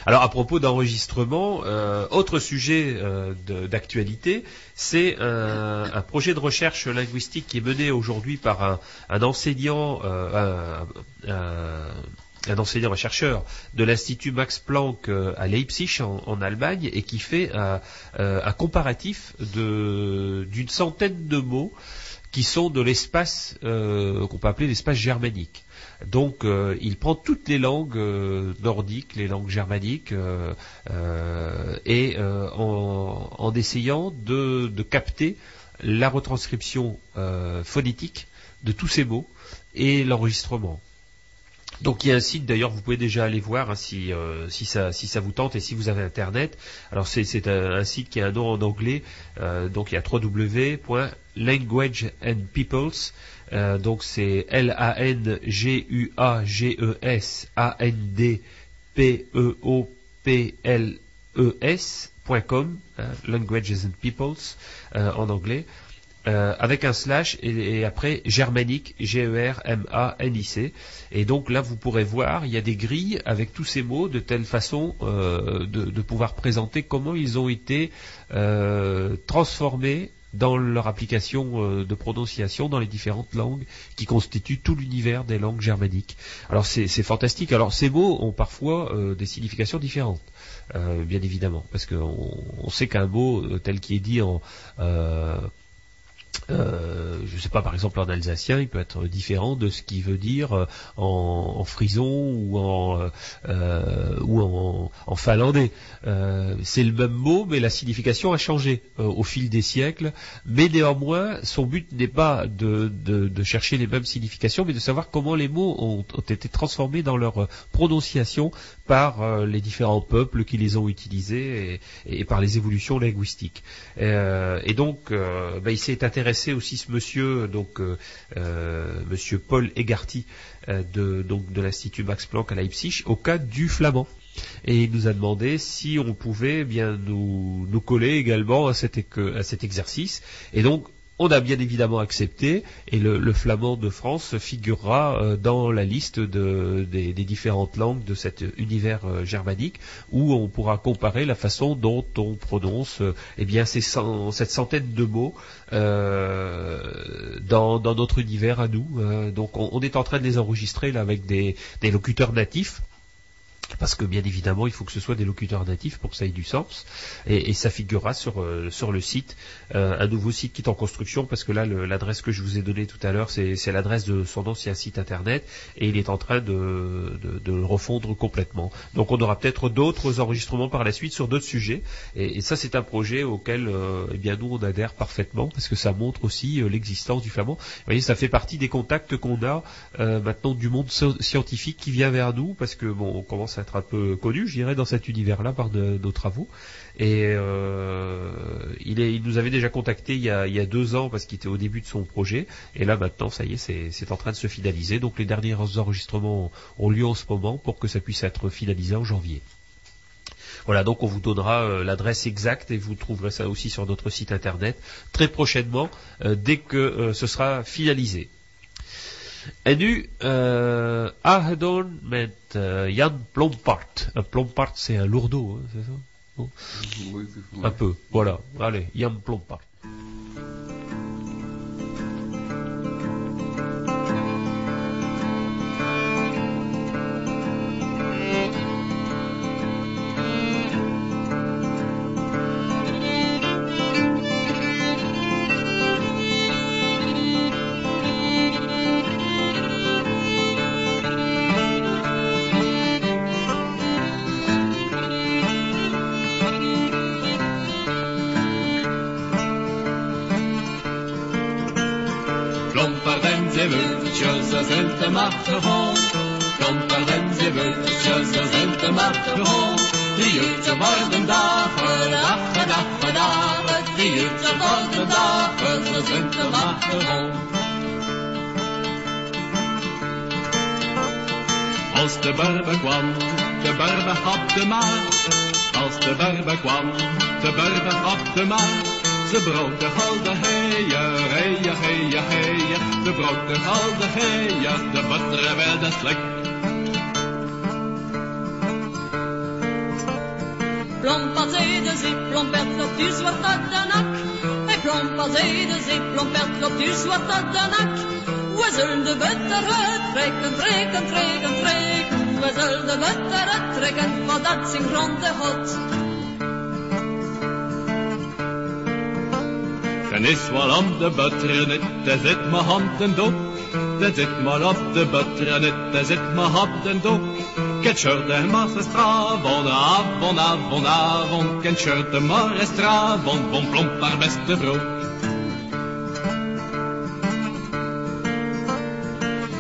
Alors à propos d'enregistrement, euh, autre sujet euh, d'actualité, c'est un, un projet de recherche linguistique qui est mené aujourd'hui par un, un enseignant, euh, un, un- un enseignant, un chercheur de l'Institut Max Planck euh, à Leipzig en, Allemagne et qui fait un, euh, comparatif d'une centaine de mots qui sont de l'espace euh, qu'on peut appeler l'espace germanique. Donc il prend toutes les langues nordiques, les langues germaniques, et en, essayant de, capter la retranscription phonétique de tous ces mots et l'enregistrement. Donc il y a un site d'ailleurs, vous pouvez déjà aller voir hein, si, euh, si, ça, vous tente et si vous avez internet. Alors c'est un, site qui a un nom en anglais, euh, donc il y a www.languageandpeoples. Euh, donc c'est L A N G U A G E S A N D P E O P L E S.com, hein, Languages and Peoples euh, en anglais euh, avec un slash et, après germanique, G-E-R-M-A-N-I-C. Et donc là, vous pourrez voir, il y a des grilles avec tous ces mots de telle façon euh, de, pouvoir présenter comment ils ont été euh, transformés dans leur application de prononciation dans les différentes langues qui constituent tout l'univers des langues germaniques. Alors c'est fantastique. Alors ces mots ont parfois des significations différentes, bien évidemment, parce qu'on on sait qu'un mot tel qu'il est dit en euh, je ne sais pas, par exemple en alsacien, il peut être différent de ce qu'il veut dire euh, en, frison ou en euh, finlandais. C'est le même mot, mais la signification a changé au fil des siècles. Mais néanmoins, son but n'est pas de, chercher les mêmes significations, mais de savoir comment les mots ont, été transformés dans leur prononciation par euh, les différents peuples qui les ont utilisés et, par les évolutions linguistiques. Euh, et donc, euh, ben, il s'est intéressé aussi ce monsieur, donc euh, euh, monsieur Paul Egarty euh, de, donc de l'Institut Max Planck à Leipzig, au cas du flamand. Et il nous a demandé si on pouvait eh bien nous, coller également à cet, à cet exercice. Et donc, on a bien évidemment accepté, et le, flamand de France figurera euh, dans la liste de- des, différentes langues de cet univers euh, germanique, où on pourra comparer la façon dont on prononce euh, eh bien ces cent- cette centaine de mots dans, notre univers à nous. Donc on, on est en train de les enregistrer avec des locuteurs natifs. Parce que bien évidemment, il faut que ce soit des locuteurs natifs pour que ça ait du sens. Et, ça figurera sur, euh, sur le site, euh, un nouveau site qui est en construction, parce que là, l'adresse que je vous ai donnée tout à l'heure, c'est l'adresse de son ancien site internet, et il est en train de, de, le refondre complètement. Donc on aura peut-être d'autres enregistrements par la suite sur d'autres sujets. Et, ça, c'est un projet auquel euh, eh bien, nous, on adhère parfaitement, parce que ça montre aussi l'existence du flamand. Vous voyez, ça fait partie des contacts qu'on a maintenant du monde scientifique qui vient vers nous, parce que bon, on commence à être un peu connu, je dirais, dans cet univers-là par nos travaux. Et euh, il, nous avait déjà contacté il y a, deux ans parce qu'il était au début de son projet. Et là maintenant, ça y est, c'est en train de se finaliser. Donc les derniers enregistrements ont lieu en ce moment pour que ça puisse être finalisé en janvier. Voilà, donc on vous donnera euh, l'adresse exacte et vous trouverez ça aussi sur notre site internet très prochainement, euh, dès que ce sera finalisé. En nu, uh, aangedaan met euh, Jan Plompart. Un Plompart, c'est un lourdeau, hein, c'est ça? Non Un peu, voilà. Allez, Jan Plompart. De brooddegal, de heier, heier, heier, heier. De brooddegal, de heier, de butteren werden slecht. Plomp als de zee, plompert op die zwarte uit de nak. Plomp de zee, plompert op die zwarte uit de. We zullen de butter trekken, trekken, trekken, trekken. We zullen de butter trekken maar dat zijn grond de hot. Den is wel om de butter daar zit mijn hand en doek. Daar zit maar op de butter daar zit mijn hand en doek. Quel shirt de magistravon, avon, avon, avon. Quel shirt de magistravon, bon plomp haar beste broek.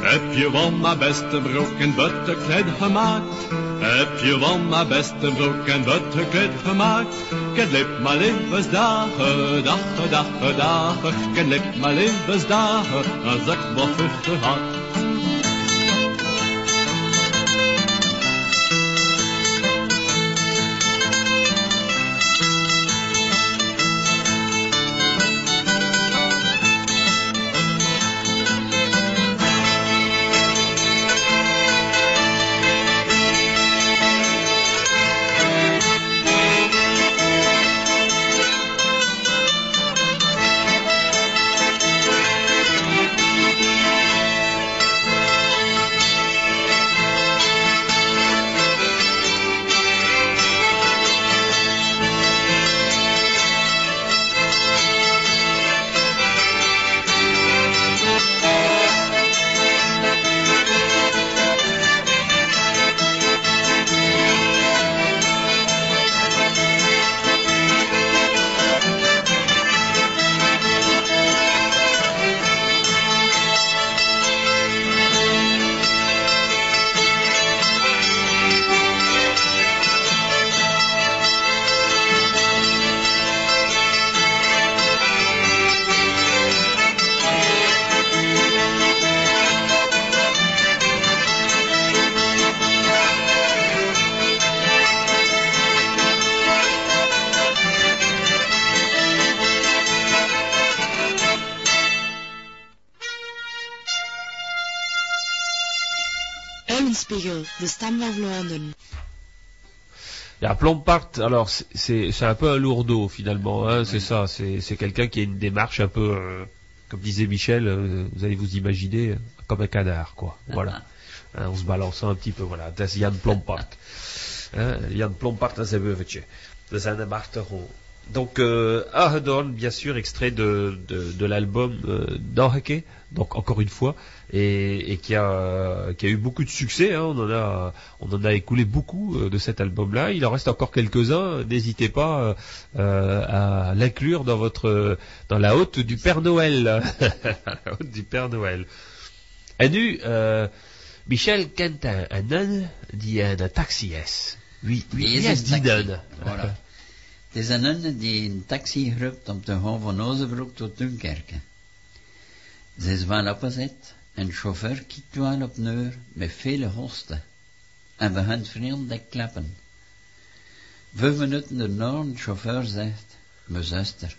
Heb je van mijn beste broek een butterkleed gemaakt? Heb je van mijn beste broek een butterkleed gemaakt? Ken lip mijn levensdagen, dagen, dagen, dagen. Ken lip mijn levensdagen, als ik wat vruchten had. Stam Vlaanderen. La Plompart, alors c'est- c'est c'est un peu un lourdeau finalement, hein, c'est ça, c'est c'est quelqu'un qui a une démarche un peu, euh, comme disait Michel, euh, vous allez vous imaginer, comme un canard, quoi. Voilà. <laughs> Hein, on se balançant un petit peu, voilà. Is Jan Plompart. Hein, Jan Plompart, marteron. Donc, euh, Ahedorn, bien sûr, extrait de, de, de l'album euh, donc encore une fois, et, et qui, a, qui a eu beaucoup de succès. Hein, on, en a, on en a écoulé beaucoup euh, de cet album-là. Il en reste encore quelques-uns. N'hésitez pas euh, euh, à l'inclure dans votre dans la haute du Père Noël. <laughs> la haute du Père Noël. En nu, euh, Michel kent un nun die een taxi is. Wie, wie, is is een die nun? Voilà. Het is een nun die een taxi geroept om te gaan van Ozebroek tot Dunkerque. Ze is wel opgezet, een chauffeur kijkt wel op neer met vele hosten en begint vriendelijk klappen. Vijf minuten daarna de chauffeur zegt, mijn zuster,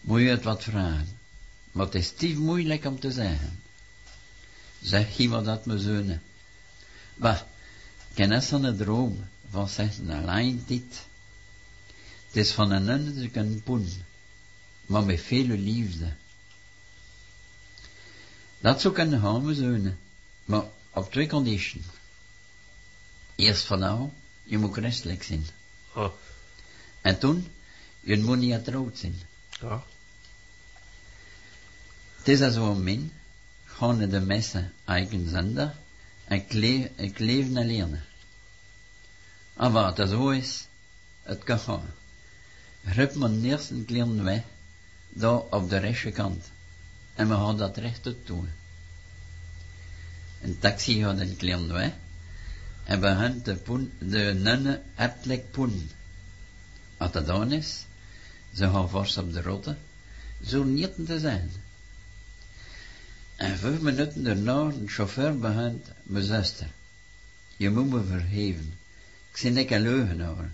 moet je het wat vragen, maar het is stief moeilijk om te zeggen. Zeg iemand dat mijn zonen. Bah, ken eens een droom van zeggen alleen dit. Het is van een kunnen poen, maar met vele liefde. Dat zou kunnen gaan, mijn zonen, maar op twee condities. Eerst van nou, je moet christelijk zijn. Oh. En toen, je moet niet getrouwd zijn. Ja. Het is als zo min, naar de messen eigen zondag en kle- en kleven alleen. En wat het zo is, het kan gaan. Grijp mijn eerste klein weg, daar op de rechte kant. En we gaan dat recht doen. Een taxi gaat een klein weg, en begint de, poen, de nunnen hartelijk poen. Als dat dan is, ze gaan vast op de rotte, zo niet te zijn. En vijf minuten daarna, de chauffeur begint, mijn zuster, je moet me vergeven. Ik zie niet een leugenaar.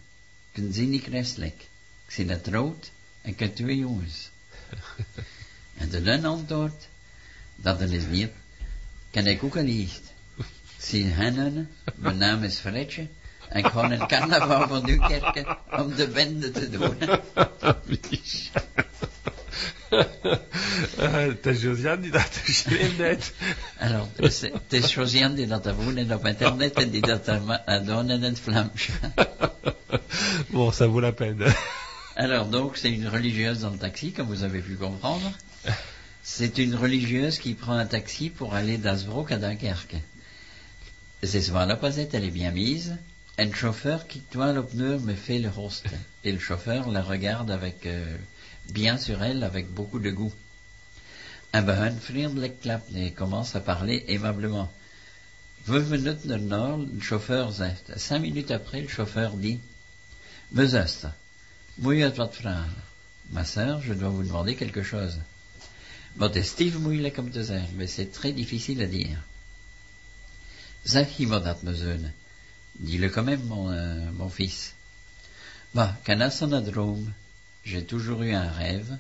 Ik zie niet christelijk. Ik zie dat rood en ik heb twee jongens. <laughs> en de nun antwoordt, dat is niet. Ken ik ook al licht. Ik zie hen, mijn naam is Fredje, en ik ga een carnaval van Dunkerque om de bende te doen. <laughs> Het is Josiane die dat geschreven heeft. <laughs> Het is- Josiane die dat woont op internet en die dat a doen in het Vlaams. <laughs> Bon, ça vaut la peine. Alors donc, c'est une religieuse dans le taxi, comme vous avez pu comprendre. C'est une religieuse qui prend un taxi pour aller d'Asbrook à Dunkerque. C'est souvent l'opposite, elle est bien mise. Un chauffeur qui toile le pneu me fait le host. Et le chauffeur la regarde avec, euh, bien sur elle, avec beaucoup de goût. Un et commence à parler aimablement. Vijf minuten daarna, le chauffeur zegt. Cinq minutes après, le chauffeur dit, wat vragen? Ma sœur, je dois vous demander quelque chose. Wat is stief moeilijk om te zeggen, mais c'est très difficile à dire. Zeg iemand dat. Dis-le quand même, mon, euh, mon fils. Bah, droom. J'ai toujours eu un rêve.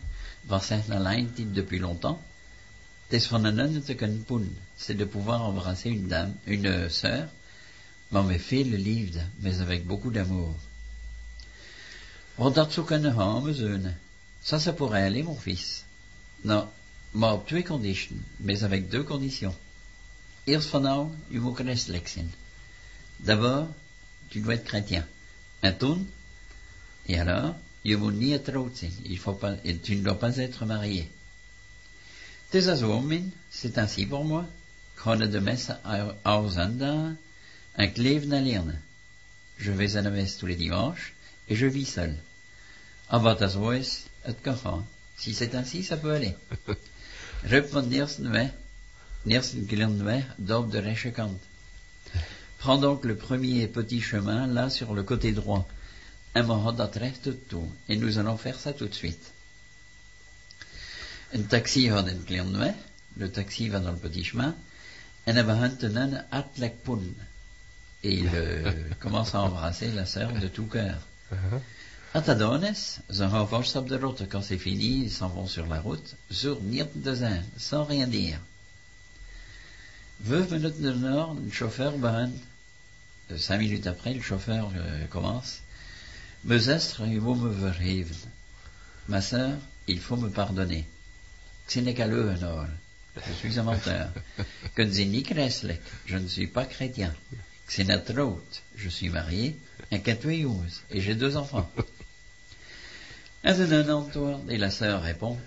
Zijn type depuis longtemps. C'est de pouvoir embrasser une dame, une sœur, maar met veel liefde, mais avec beaucoup d'amour. Ça, ça pourrait aller, mon fils. Non, maar op conditions, mais avec deux conditions. Eerst van nou, je moet christelijk zijn. D'abord, tu dois être chrétien. En et alors, je moet niet getrouwd zijn. Il faut pas, et tu ne dois pas être marié. Het is als min, c'est ainsi pour moi. Ik naar de messe à zondag en ik leef alleen. Je vais à la messe tous les dimanches et je vis seul. Ah, wat zo is, het. Si c'est ainsi, ça peut aller. <laughs> Rup van de eerste weg, de kant. Prends donc le premier petit chemin, là, sur le côté droit. Dat recht toe. Et nous allons faire ça tout de suite. Een taxi gaat een kleine weg. Le taxi va dans le petit chemin. En te nennen hartelijk poen. Et il euh, <laughs> commence à embrasser la sœur de tout cœur. Atadones, vast op de route. Quand c'est fini, ils s'en vont sur la route, sur zijn, sans rien dire. Veuve minutes de nord, le chauffeur begint. Euh, Cinq minutes après, le chauffeur euh, commence. Me zestre, il faut me vergeven. Ma sœur, il faut me pardonner. Ce n'est qu'à l'heure, Je suis un menteur. Je ne suis pas chrétien. C'est notre hôte, je suis marié, un et j'ai deux enfants. En ze doen antwoord, et la sœur répond,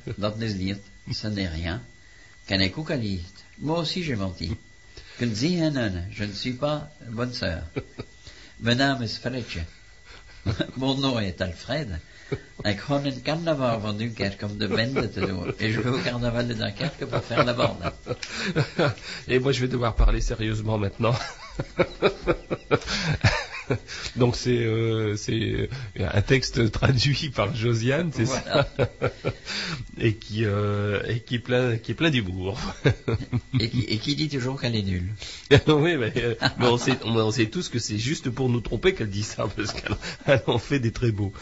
ce n'est rien. Moi aussi j'ai menti. Je ne suis pas bonne sœur. <laughs> Mon nom est Alfred. Ik gewoon een carnaval van Dunkerque om de bende te doen. Et je vais au carnaval de Dunkerque pour faire la bande. <laughs> Et moi, je vais devoir parler sérieusement maintenant. <laughs> <laughs> Donc c'est euh, c'est un texte traduit par Josiane, c'est Voilà. ça, <laughs> et qui euh, et qui est plein qui est plein d'humour. Et qui, et qui dit toujours qu'elle est nulle. <laughs> oui, mais, euh, mais on, sait, on, on sait tous que c'est juste pour nous tromper qu'elle dit ça, parce qu'elle elle en fait des très beaux.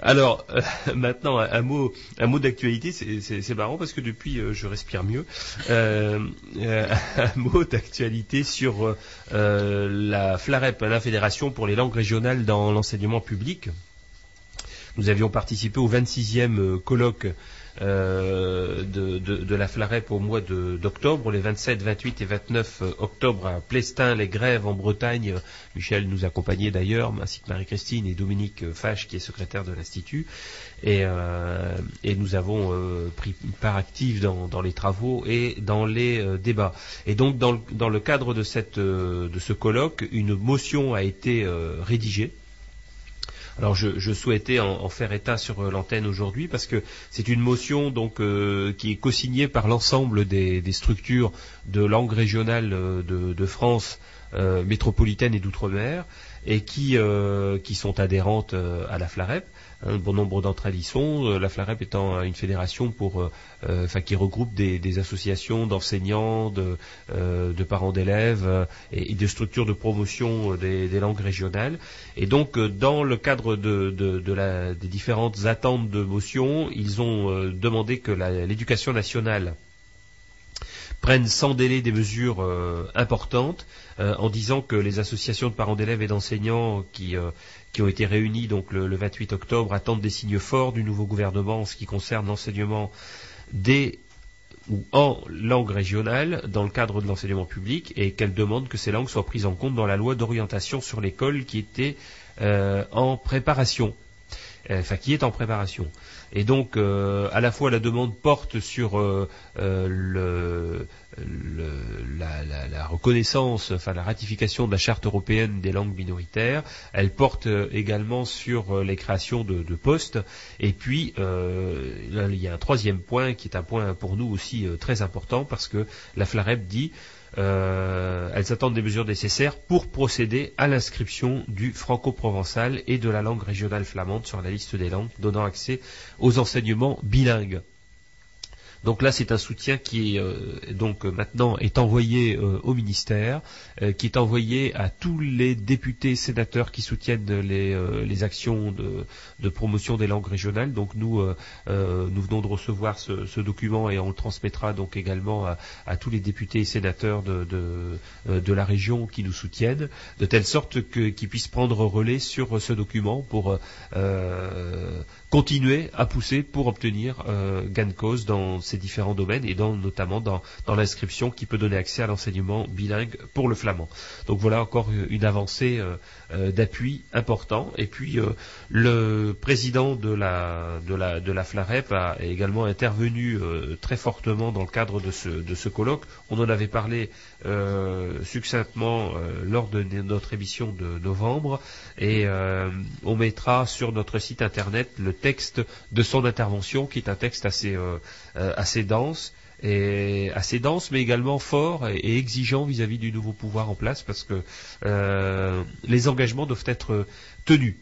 Alors, euh, <laughs> maintenant, un, mot, un mot d'actualité, c'est- marrant parce que depuis, euh, je respire mieux. Euh, <laughs> un mot d'actualité sur la FLAREP, la Fédération pour les langues régionales dans l'enseignement public. Nous avions participé au 26e euh, colloque de, de- de la FLAREP au mois d'octobre, les 27, 28 et 29 octobre à Plestin, les grèves en Bretagne. Michel nous accompagnait d'ailleurs, ainsi que Marie-Christine et Dominique Fache, qui est secrétaire de l'Institut. Et, euh, et nous avons euh, pris part active dans, les travaux et dans les euh, débats. Et donc, dans le, dans le cadre de, cette, euh, de ce colloque, une motion a été euh, rédigée. Alors je, souhaitais en, faire état sur euh, l'antenne aujourd'hui parce que c'est une motion donc euh, qui est co-signée par l'ensemble des, structures de langue régionale euh, de, France métropolitaine et d'outre-mer et qui, qui sont adhérentes à la FLAREP. Un bon nombre d'entre elles y sont. Euh, la FLAREP étant une fédération pour, euh, euh, enfin, qui regroupe des, associations d'enseignants, de, euh, parents d'élèves euh, et, et de structures de promotion euh, des, langues régionales. Et donc, euh, dans le cadre des différentes attentes de motion, ils ont euh, demandé que l'éducation nationale prenne sans délai des mesures euh, importantes euh, en disant que les associations de parents d'élèves et d'enseignants qui, euh, qui ont été le, le 28 octobre attendent des signes forts du nouveau gouvernement en ce qui concerne l'enseignement des ou en langue régionale dans le cadre de l'enseignement public et qu'elles demandent que ces langues soient prises en compte dans la loi d'orientation sur l'école qui était euh, en préparation, Euh, enfin qui est en préparation. Et donc euh, à la fois la demande porte sur euh, euh, la, reconnaissance, enfin la ratification de la charte européenne des langues minoritaires, elle porte également sur les créations de, postes, et puis il y a un troisième point qui est un point pour nous aussi très important parce que la FLAREP dit euh, elles attendent des mesures nécessaires pour procéder à l'inscription du franco-provençal et de la langue régionale flamande sur la liste des langues donnant accès aux enseignements bilingues. Donc là, c'est un soutien qui euh, donc euh, maintenant est envoyé euh, au ministère, euh, qui est envoyé à tous les députés, sénateurs qui soutiennent les, euh, les actions de, de promotion des langues régionales. Donc nous, euh, nous venons de recevoir ce, ce document et on le transmettra donc également à, à tous les députés et sénateurs de, de, de la région qui nous soutiennent, de telle sorte qu'ils puissent prendre relais sur ce document pour continuer à pousser pour obtenir euh, gain de cause dans ces différents domaines et dans, notamment dans, l'inscription qui peut donner accès à l'enseignement bilingue pour le flamand. Donc voilà encore une avancée euh, euh, d'appui important. Et puis euh, le président de la, de la, de la FLAREP a également intervenu euh, très fortement dans le cadre de ce, de ce colloque. On en avait parlé euh, succinctement euh, lors de notre émission de novembre et euh, on mettra sur notre site internet le texte de son intervention qui est un texte assez, euh, euh, dense mais également fort et, exigeant vis-à-vis du nouveau pouvoir en place parce que euh, les engagements doivent être tenus.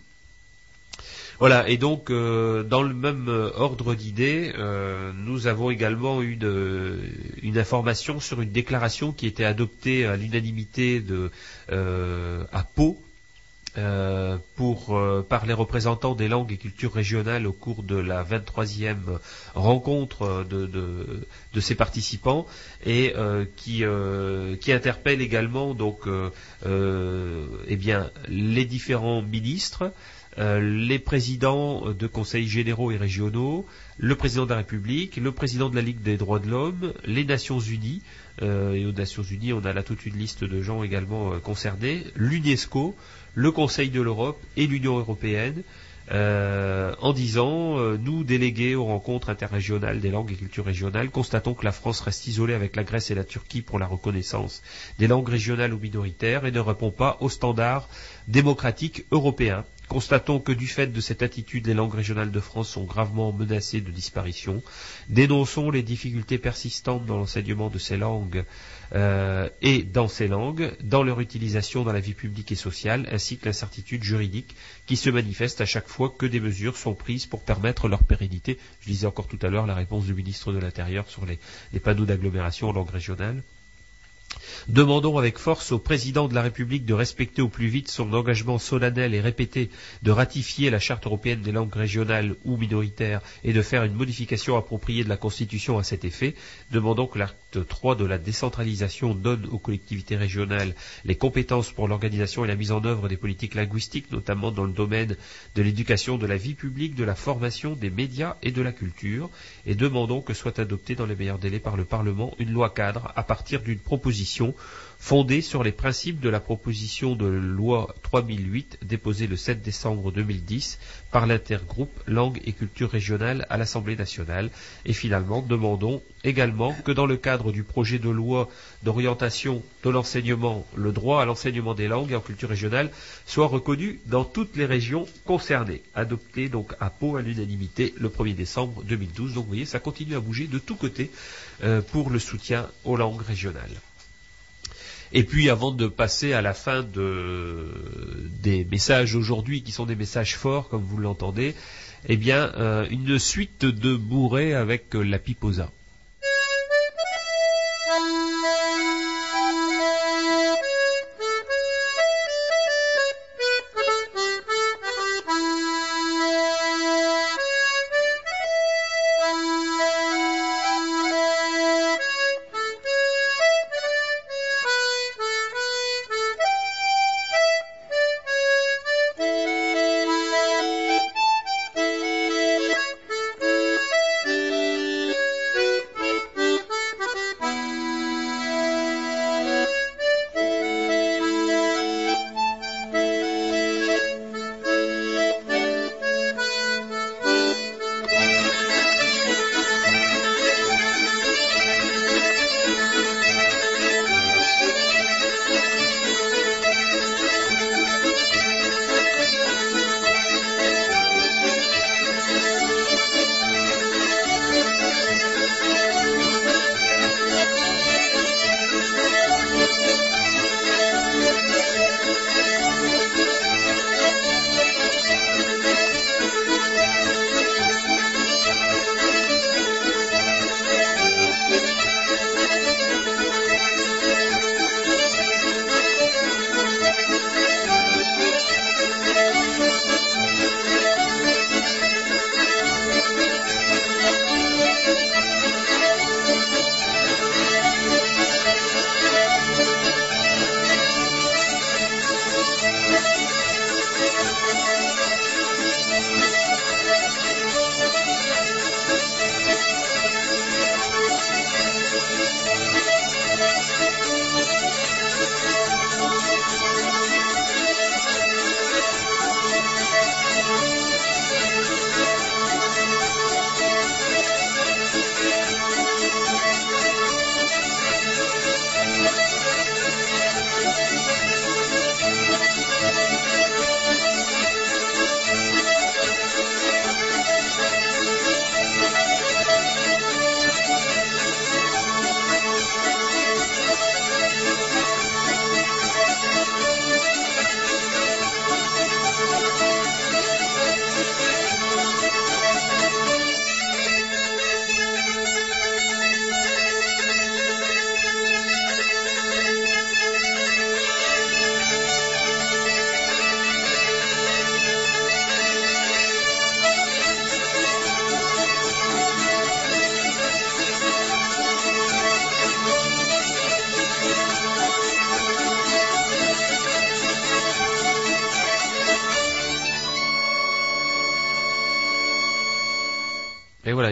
Voilà, et donc dans le même ordre d'idées, nous avons également une, une information sur une déclaration qui était adoptée à l'unanimité de à Pau euh, pour, euh, par les représentants des langues et cultures régionales au cours de la 23e rencontre de, de, de ces participants et euh, qui, euh, qui interpelle également donc euh, eh bien, les différents ministres, les présidents de conseils généraux et régionaux, le président de la République, le président de la Ligue des droits de l'homme, les Nations Unies, et aux Nations Unies on a là toute une liste de gens également concernés, l'UNESCO, le Conseil de l'Europe et l'Union européenne, euh, en disant euh, nous, délégués aux rencontres interrégionales des langues et cultures régionales, constatons que la France reste isolée avec la Grèce et la Turquie pour la reconnaissance des langues régionales ou minoritaires et ne répond pas aux standards démocratiques européens. Constatons que du fait de cette attitude, les langues régionales de France sont gravement menacées de disparition. Dénonçons les difficultés persistantes dans l'enseignement de ces langues euh, et dans ces langues, dans leur utilisation dans la vie publique et sociale, ainsi que l'incertitude juridique qui se manifeste à chaque fois que des mesures sont prises pour permettre leur pérennité. Je disais encore tout à l'heure la réponse du ministre de l'Intérieur sur les, les panneaux d'agglomération en langue régionale. Demandons avec force au président de la République de respecter au plus vite son engagement solennel et répété de ratifier la Charte européenne des langues régionales ou minoritaires et de faire une modification appropriée de la Constitution à cet effet. Demandons que l'acte 3 de la décentralisation donne aux collectivités régionales les compétences pour l'organisation et la mise en œuvre des politiques linguistiques, notamment dans le domaine de l'éducation, de la vie publique, de la formation, des médias et de la culture. Et demandons que soit adoptée dans les meilleurs délais par le Parlement une loi cadre à partir d'une proposition fondée sur les principes de la proposition de loi 3008 déposée le 7 décembre 2010 par l'intergroupe Langue et culture régionale à l'Assemblée nationale. Et finalement, demandons également que dans le cadre du projet de loi d'orientation de l'enseignement, le droit à l'enseignement des langues et en culture régionale soit reconnu dans toutes les régions concernées. Adopté donc à Pau à l'unanimité le 1er décembre 2012. Donc vous voyez, ça continue à bouger de tous côtés euh, pour le soutien aux langues régionales. Et puis avant de passer à la fin de, des messages aujourd'hui, qui sont des messages forts, comme vous l'entendez, eh bien, euh, une suite de bourrées avec la piposa.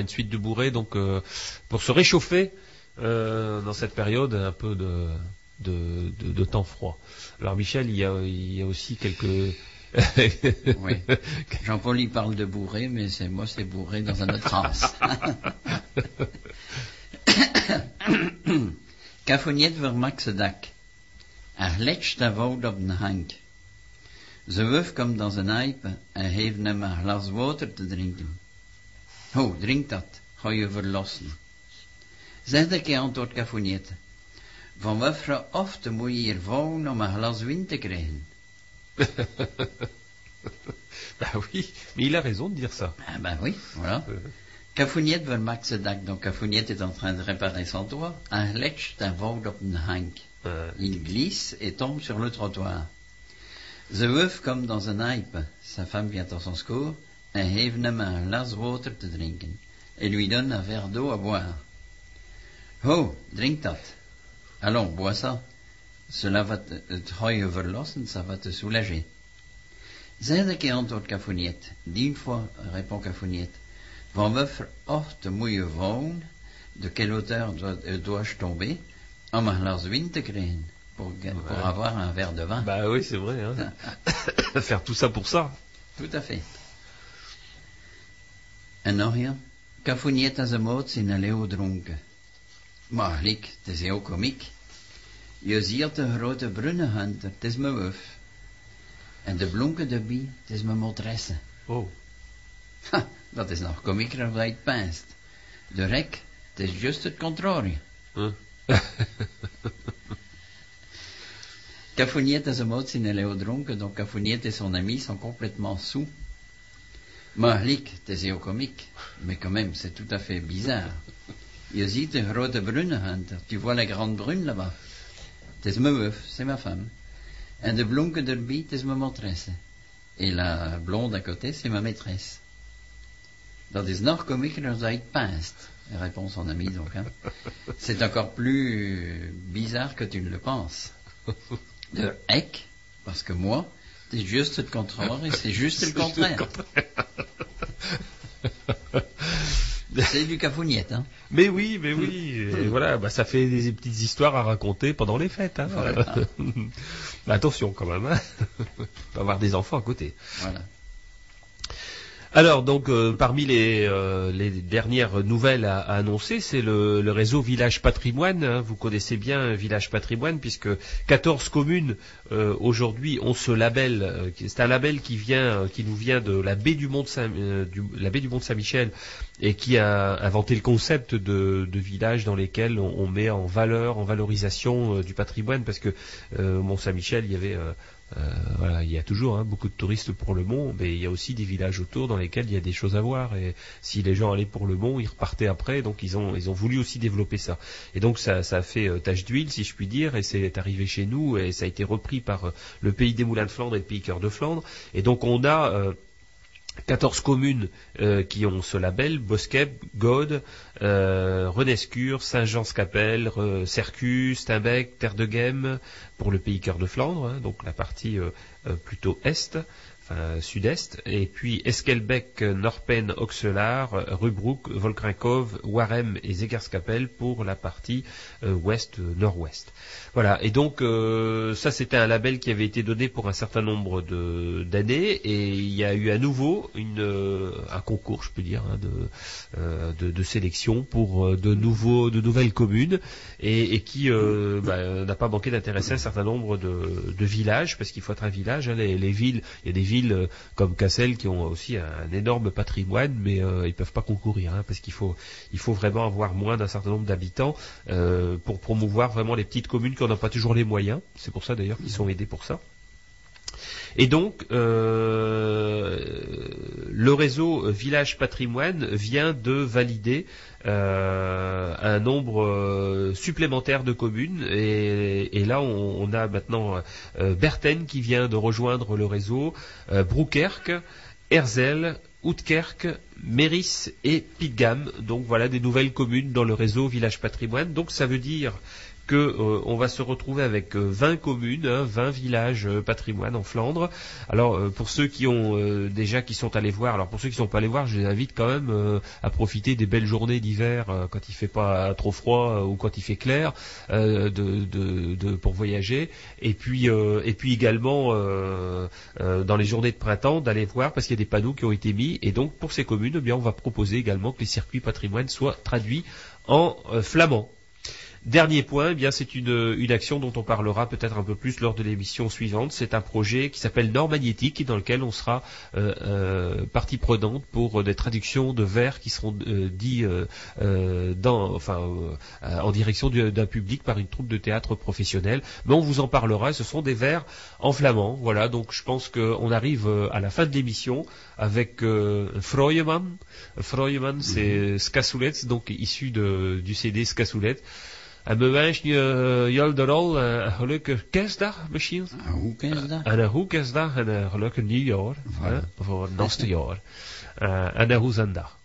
Une suite de bourrées, donc euh, pour se réchauffer euh, dans cette période, un peu de, de, de- de temps froid. Alors Michel, il y a, il y a aussi quelques... <laughs> Oui. <laughs> Jean-Paul, il parle de bourré, mais c'est moi, c'est bourré dans un autre sens. <coughs> Kafoniet vermak ze dak. Er letst de woud op den hank. Ze wuf komt dans een eipe en heeft hem een glas water te drinken. Ho, drink dat, ga je verlossen. Zeg de keer antwoord. Van wufra ofte moet je hier vouwen om een glas win te krijgen. <laughs> bah oui, mais il a raison de dire ça. Ah ben oui, voilà. Cafouniette veut Max Dak, donc Cafouniette est en train de réparer son toit. Un lech d'un woud op een hank. Il glisse et tombe sur le trottoir. Ze wuf comme dans un hype. Sa femme vient à son secours hem un glas water te drinken. Et lui donne un verre d'eau à boire. Ho, drink dat. Allons, bois ça. Cela va te, het ga je verlossen, ça va te soulager. Zijde keer antwoord Cafouniette. Dien fois, répond Cafouniette. Van wuffer of te moeie vrouwen, de quelle hauteur dois- euh, dois-je tomber, om een glas win te krijgen, pour, avoir un verre de vin. bah oui, c'est vrai. Hein. <laughs> <coughs> Faire tout ça pour ça. Tout à fait. En nog ja, Cafouniette en zijn moot zijn een leeuw dronken. Maar lik, het is heel komiek. Je ziet de grote brunnenhunter, het is mijn wuf. En de blonken de bie, het is mijn motresse. Oh. Ha, dat is nog komieker dan het pijnst. De rek, het is juist het contrarie. Hein. Cafoniette et son mot zijn heel dronken, donc Cafoniette et son ami sont complètement sous. Mahlik, het is heel comique, mais quand même, c'est tout à fait bizarre. Je brunnenhunter, tu vois la grande brune là-bas? Het is mijn wuf, c'est ma femme. Maîtresse. Et la blonde à côté, c'est ma maîtresse. Dat is nog komieker dan dat het pijnst, répond son ami donc. Hein. C'est encore plus bizarre que tu ne le penses. De hek, parce que moi, c'est juste le contraire et c'est juste le <laughs> contraire. C'est du cafouniette, hein. Mais oui, mais oui. Et voilà, bah, ça fait des petites histoires à raconter pendant les fêtes. Hein. Voilà. Mais <laughs> attention quand même. Hein. <laughs> Va avoir des enfants à côté. Voilà. Alors donc euh, parmi les, euh, les dernières nouvelles à, à annoncer, c'est le, le réseau Village Patrimoine. hein. Vous connaissez bien Village Patrimoine puisque 14 communes euh, aujourd'hui ont ce label. euh, c'est un label qui vient, euh, qui nous vient de la baie du Mont Saint, euh, du- la baie du Mont Saint-Michel et qui a inventé le concept de, de village dans lesquels on, on met en valeur, en valorisation du patrimoine parce que Mont Saint-Michel il y avait voilà, il y a toujours hein, beaucoup de touristes pour le mont, mais il y a aussi des villages autour dans lesquels il y a des choses à voir. Et si les gens allaient pour le mont, ils repartaient après. Donc ils ont ils ont voulu aussi développer ça. Et donc ça ça a fait euh, tache d'huile, si je puis dire, et c'est arrivé chez nous et ça a été repris par euh, le pays des moulins de Flandre et le pays cœur de Flandre. Et donc on a euh, 14 communes euh, qui ont ce label, Boskeb, Gaude, euh, Renescure, Saint-Jean-Scapelle, Re- Cercus, Steinbeck, Terre de Guême, pour le pays cœur de Flandre, hein, donc la partie euh, euh, plutôt est, enfin sud-est, et puis Esquelbec, Norpen, Oxelaar, Rubroek, Volkrinkov, Warem et Zegerskapelle pour la partie euh, ouest-nord-ouest. Voilà, et donc euh, ça c'était un label qui avait été donné pour un certain nombre de- d'années, et il y a eu à nouveau une, euh, un concours, je peux dire, hein, de, euh, de, sélection pour euh, de nouveaux, de nouvelles communes, et, qui euh, bah, n'a pas manqué d'intéresser un certain nombre de, de villages, parce qu'il faut être un village. hein, les, les villes, il y a des villes euh, comme Cassel qui ont aussi un, énorme patrimoine, mais euh, ils peuvent pas concourir, hein, parce qu'il faut, il faut vraiment avoir moins d'un certain nombre d'habitants euh, pour promouvoir vraiment les petites communes qui n'en ont pas toujours les moyens. C'est pour ça d'ailleurs qu'ils sont aidés pour ça. Et donc, le réseau Village Patrimoine vient de valider euh, un nombre euh, supplémentaire de communes. Et, là, on, a maintenant euh, Berten qui vient de rejoindre le réseau, Broekerk, Herzl, Outkerk, Méris et Pitgam. Donc voilà des nouvelles communes dans le réseau Village Patrimoine. Donc ça veut dire que euh, on va se retrouver avec euh, 20 communes, hein, 20 villages euh, patrimoine en Flandre. Alors euh, pour ceux qui ont euh, déjà qui sont allés voir, alors pour ceux qui sont pas allés voir, je les invite quand même euh, à profiter des belles journées d'hiver euh, quand il fait pas trop froid euh, ou quand il fait clair euh, pour voyager. Et puis euh, et puis également euh, euh, dans les journées de printemps d'aller voir parce qu'il y a des panneaux qui ont été mis et donc pour ces communes, eh bien on va proposer également que les circuits patrimoine soient traduits en euh, flamand. Dernier point, eh bien c'est une, une action dont on parlera peut-être un peu plus lors de l'émission suivante. C'est un projet qui s'appelle Nord Magnétique, dans lequel on sera euh, euh, partie prenante pour euh, des traductions de vers qui seront euh, dits euh, euh, dans, enfin, euh, euh, en direction du- d'un public par une troupe de théâtre professionnelle. Mais on vous en parlera. Ce sont des vers en flamand. Voilà, donc je pense qu'on arrive euh, à la fin de l'émission avec euh, Freuemann. Freuemann, c'est Skassoulets, donc issu de, du CD Skassoulets. En we wensen je, Jalderol een gelukkige kerstdag misschien. Hoe kerstdag? En een goede kerstdag en een gelukkig nieuwjaar. hè, voor het naste jaar. Eh, en een goede zondag.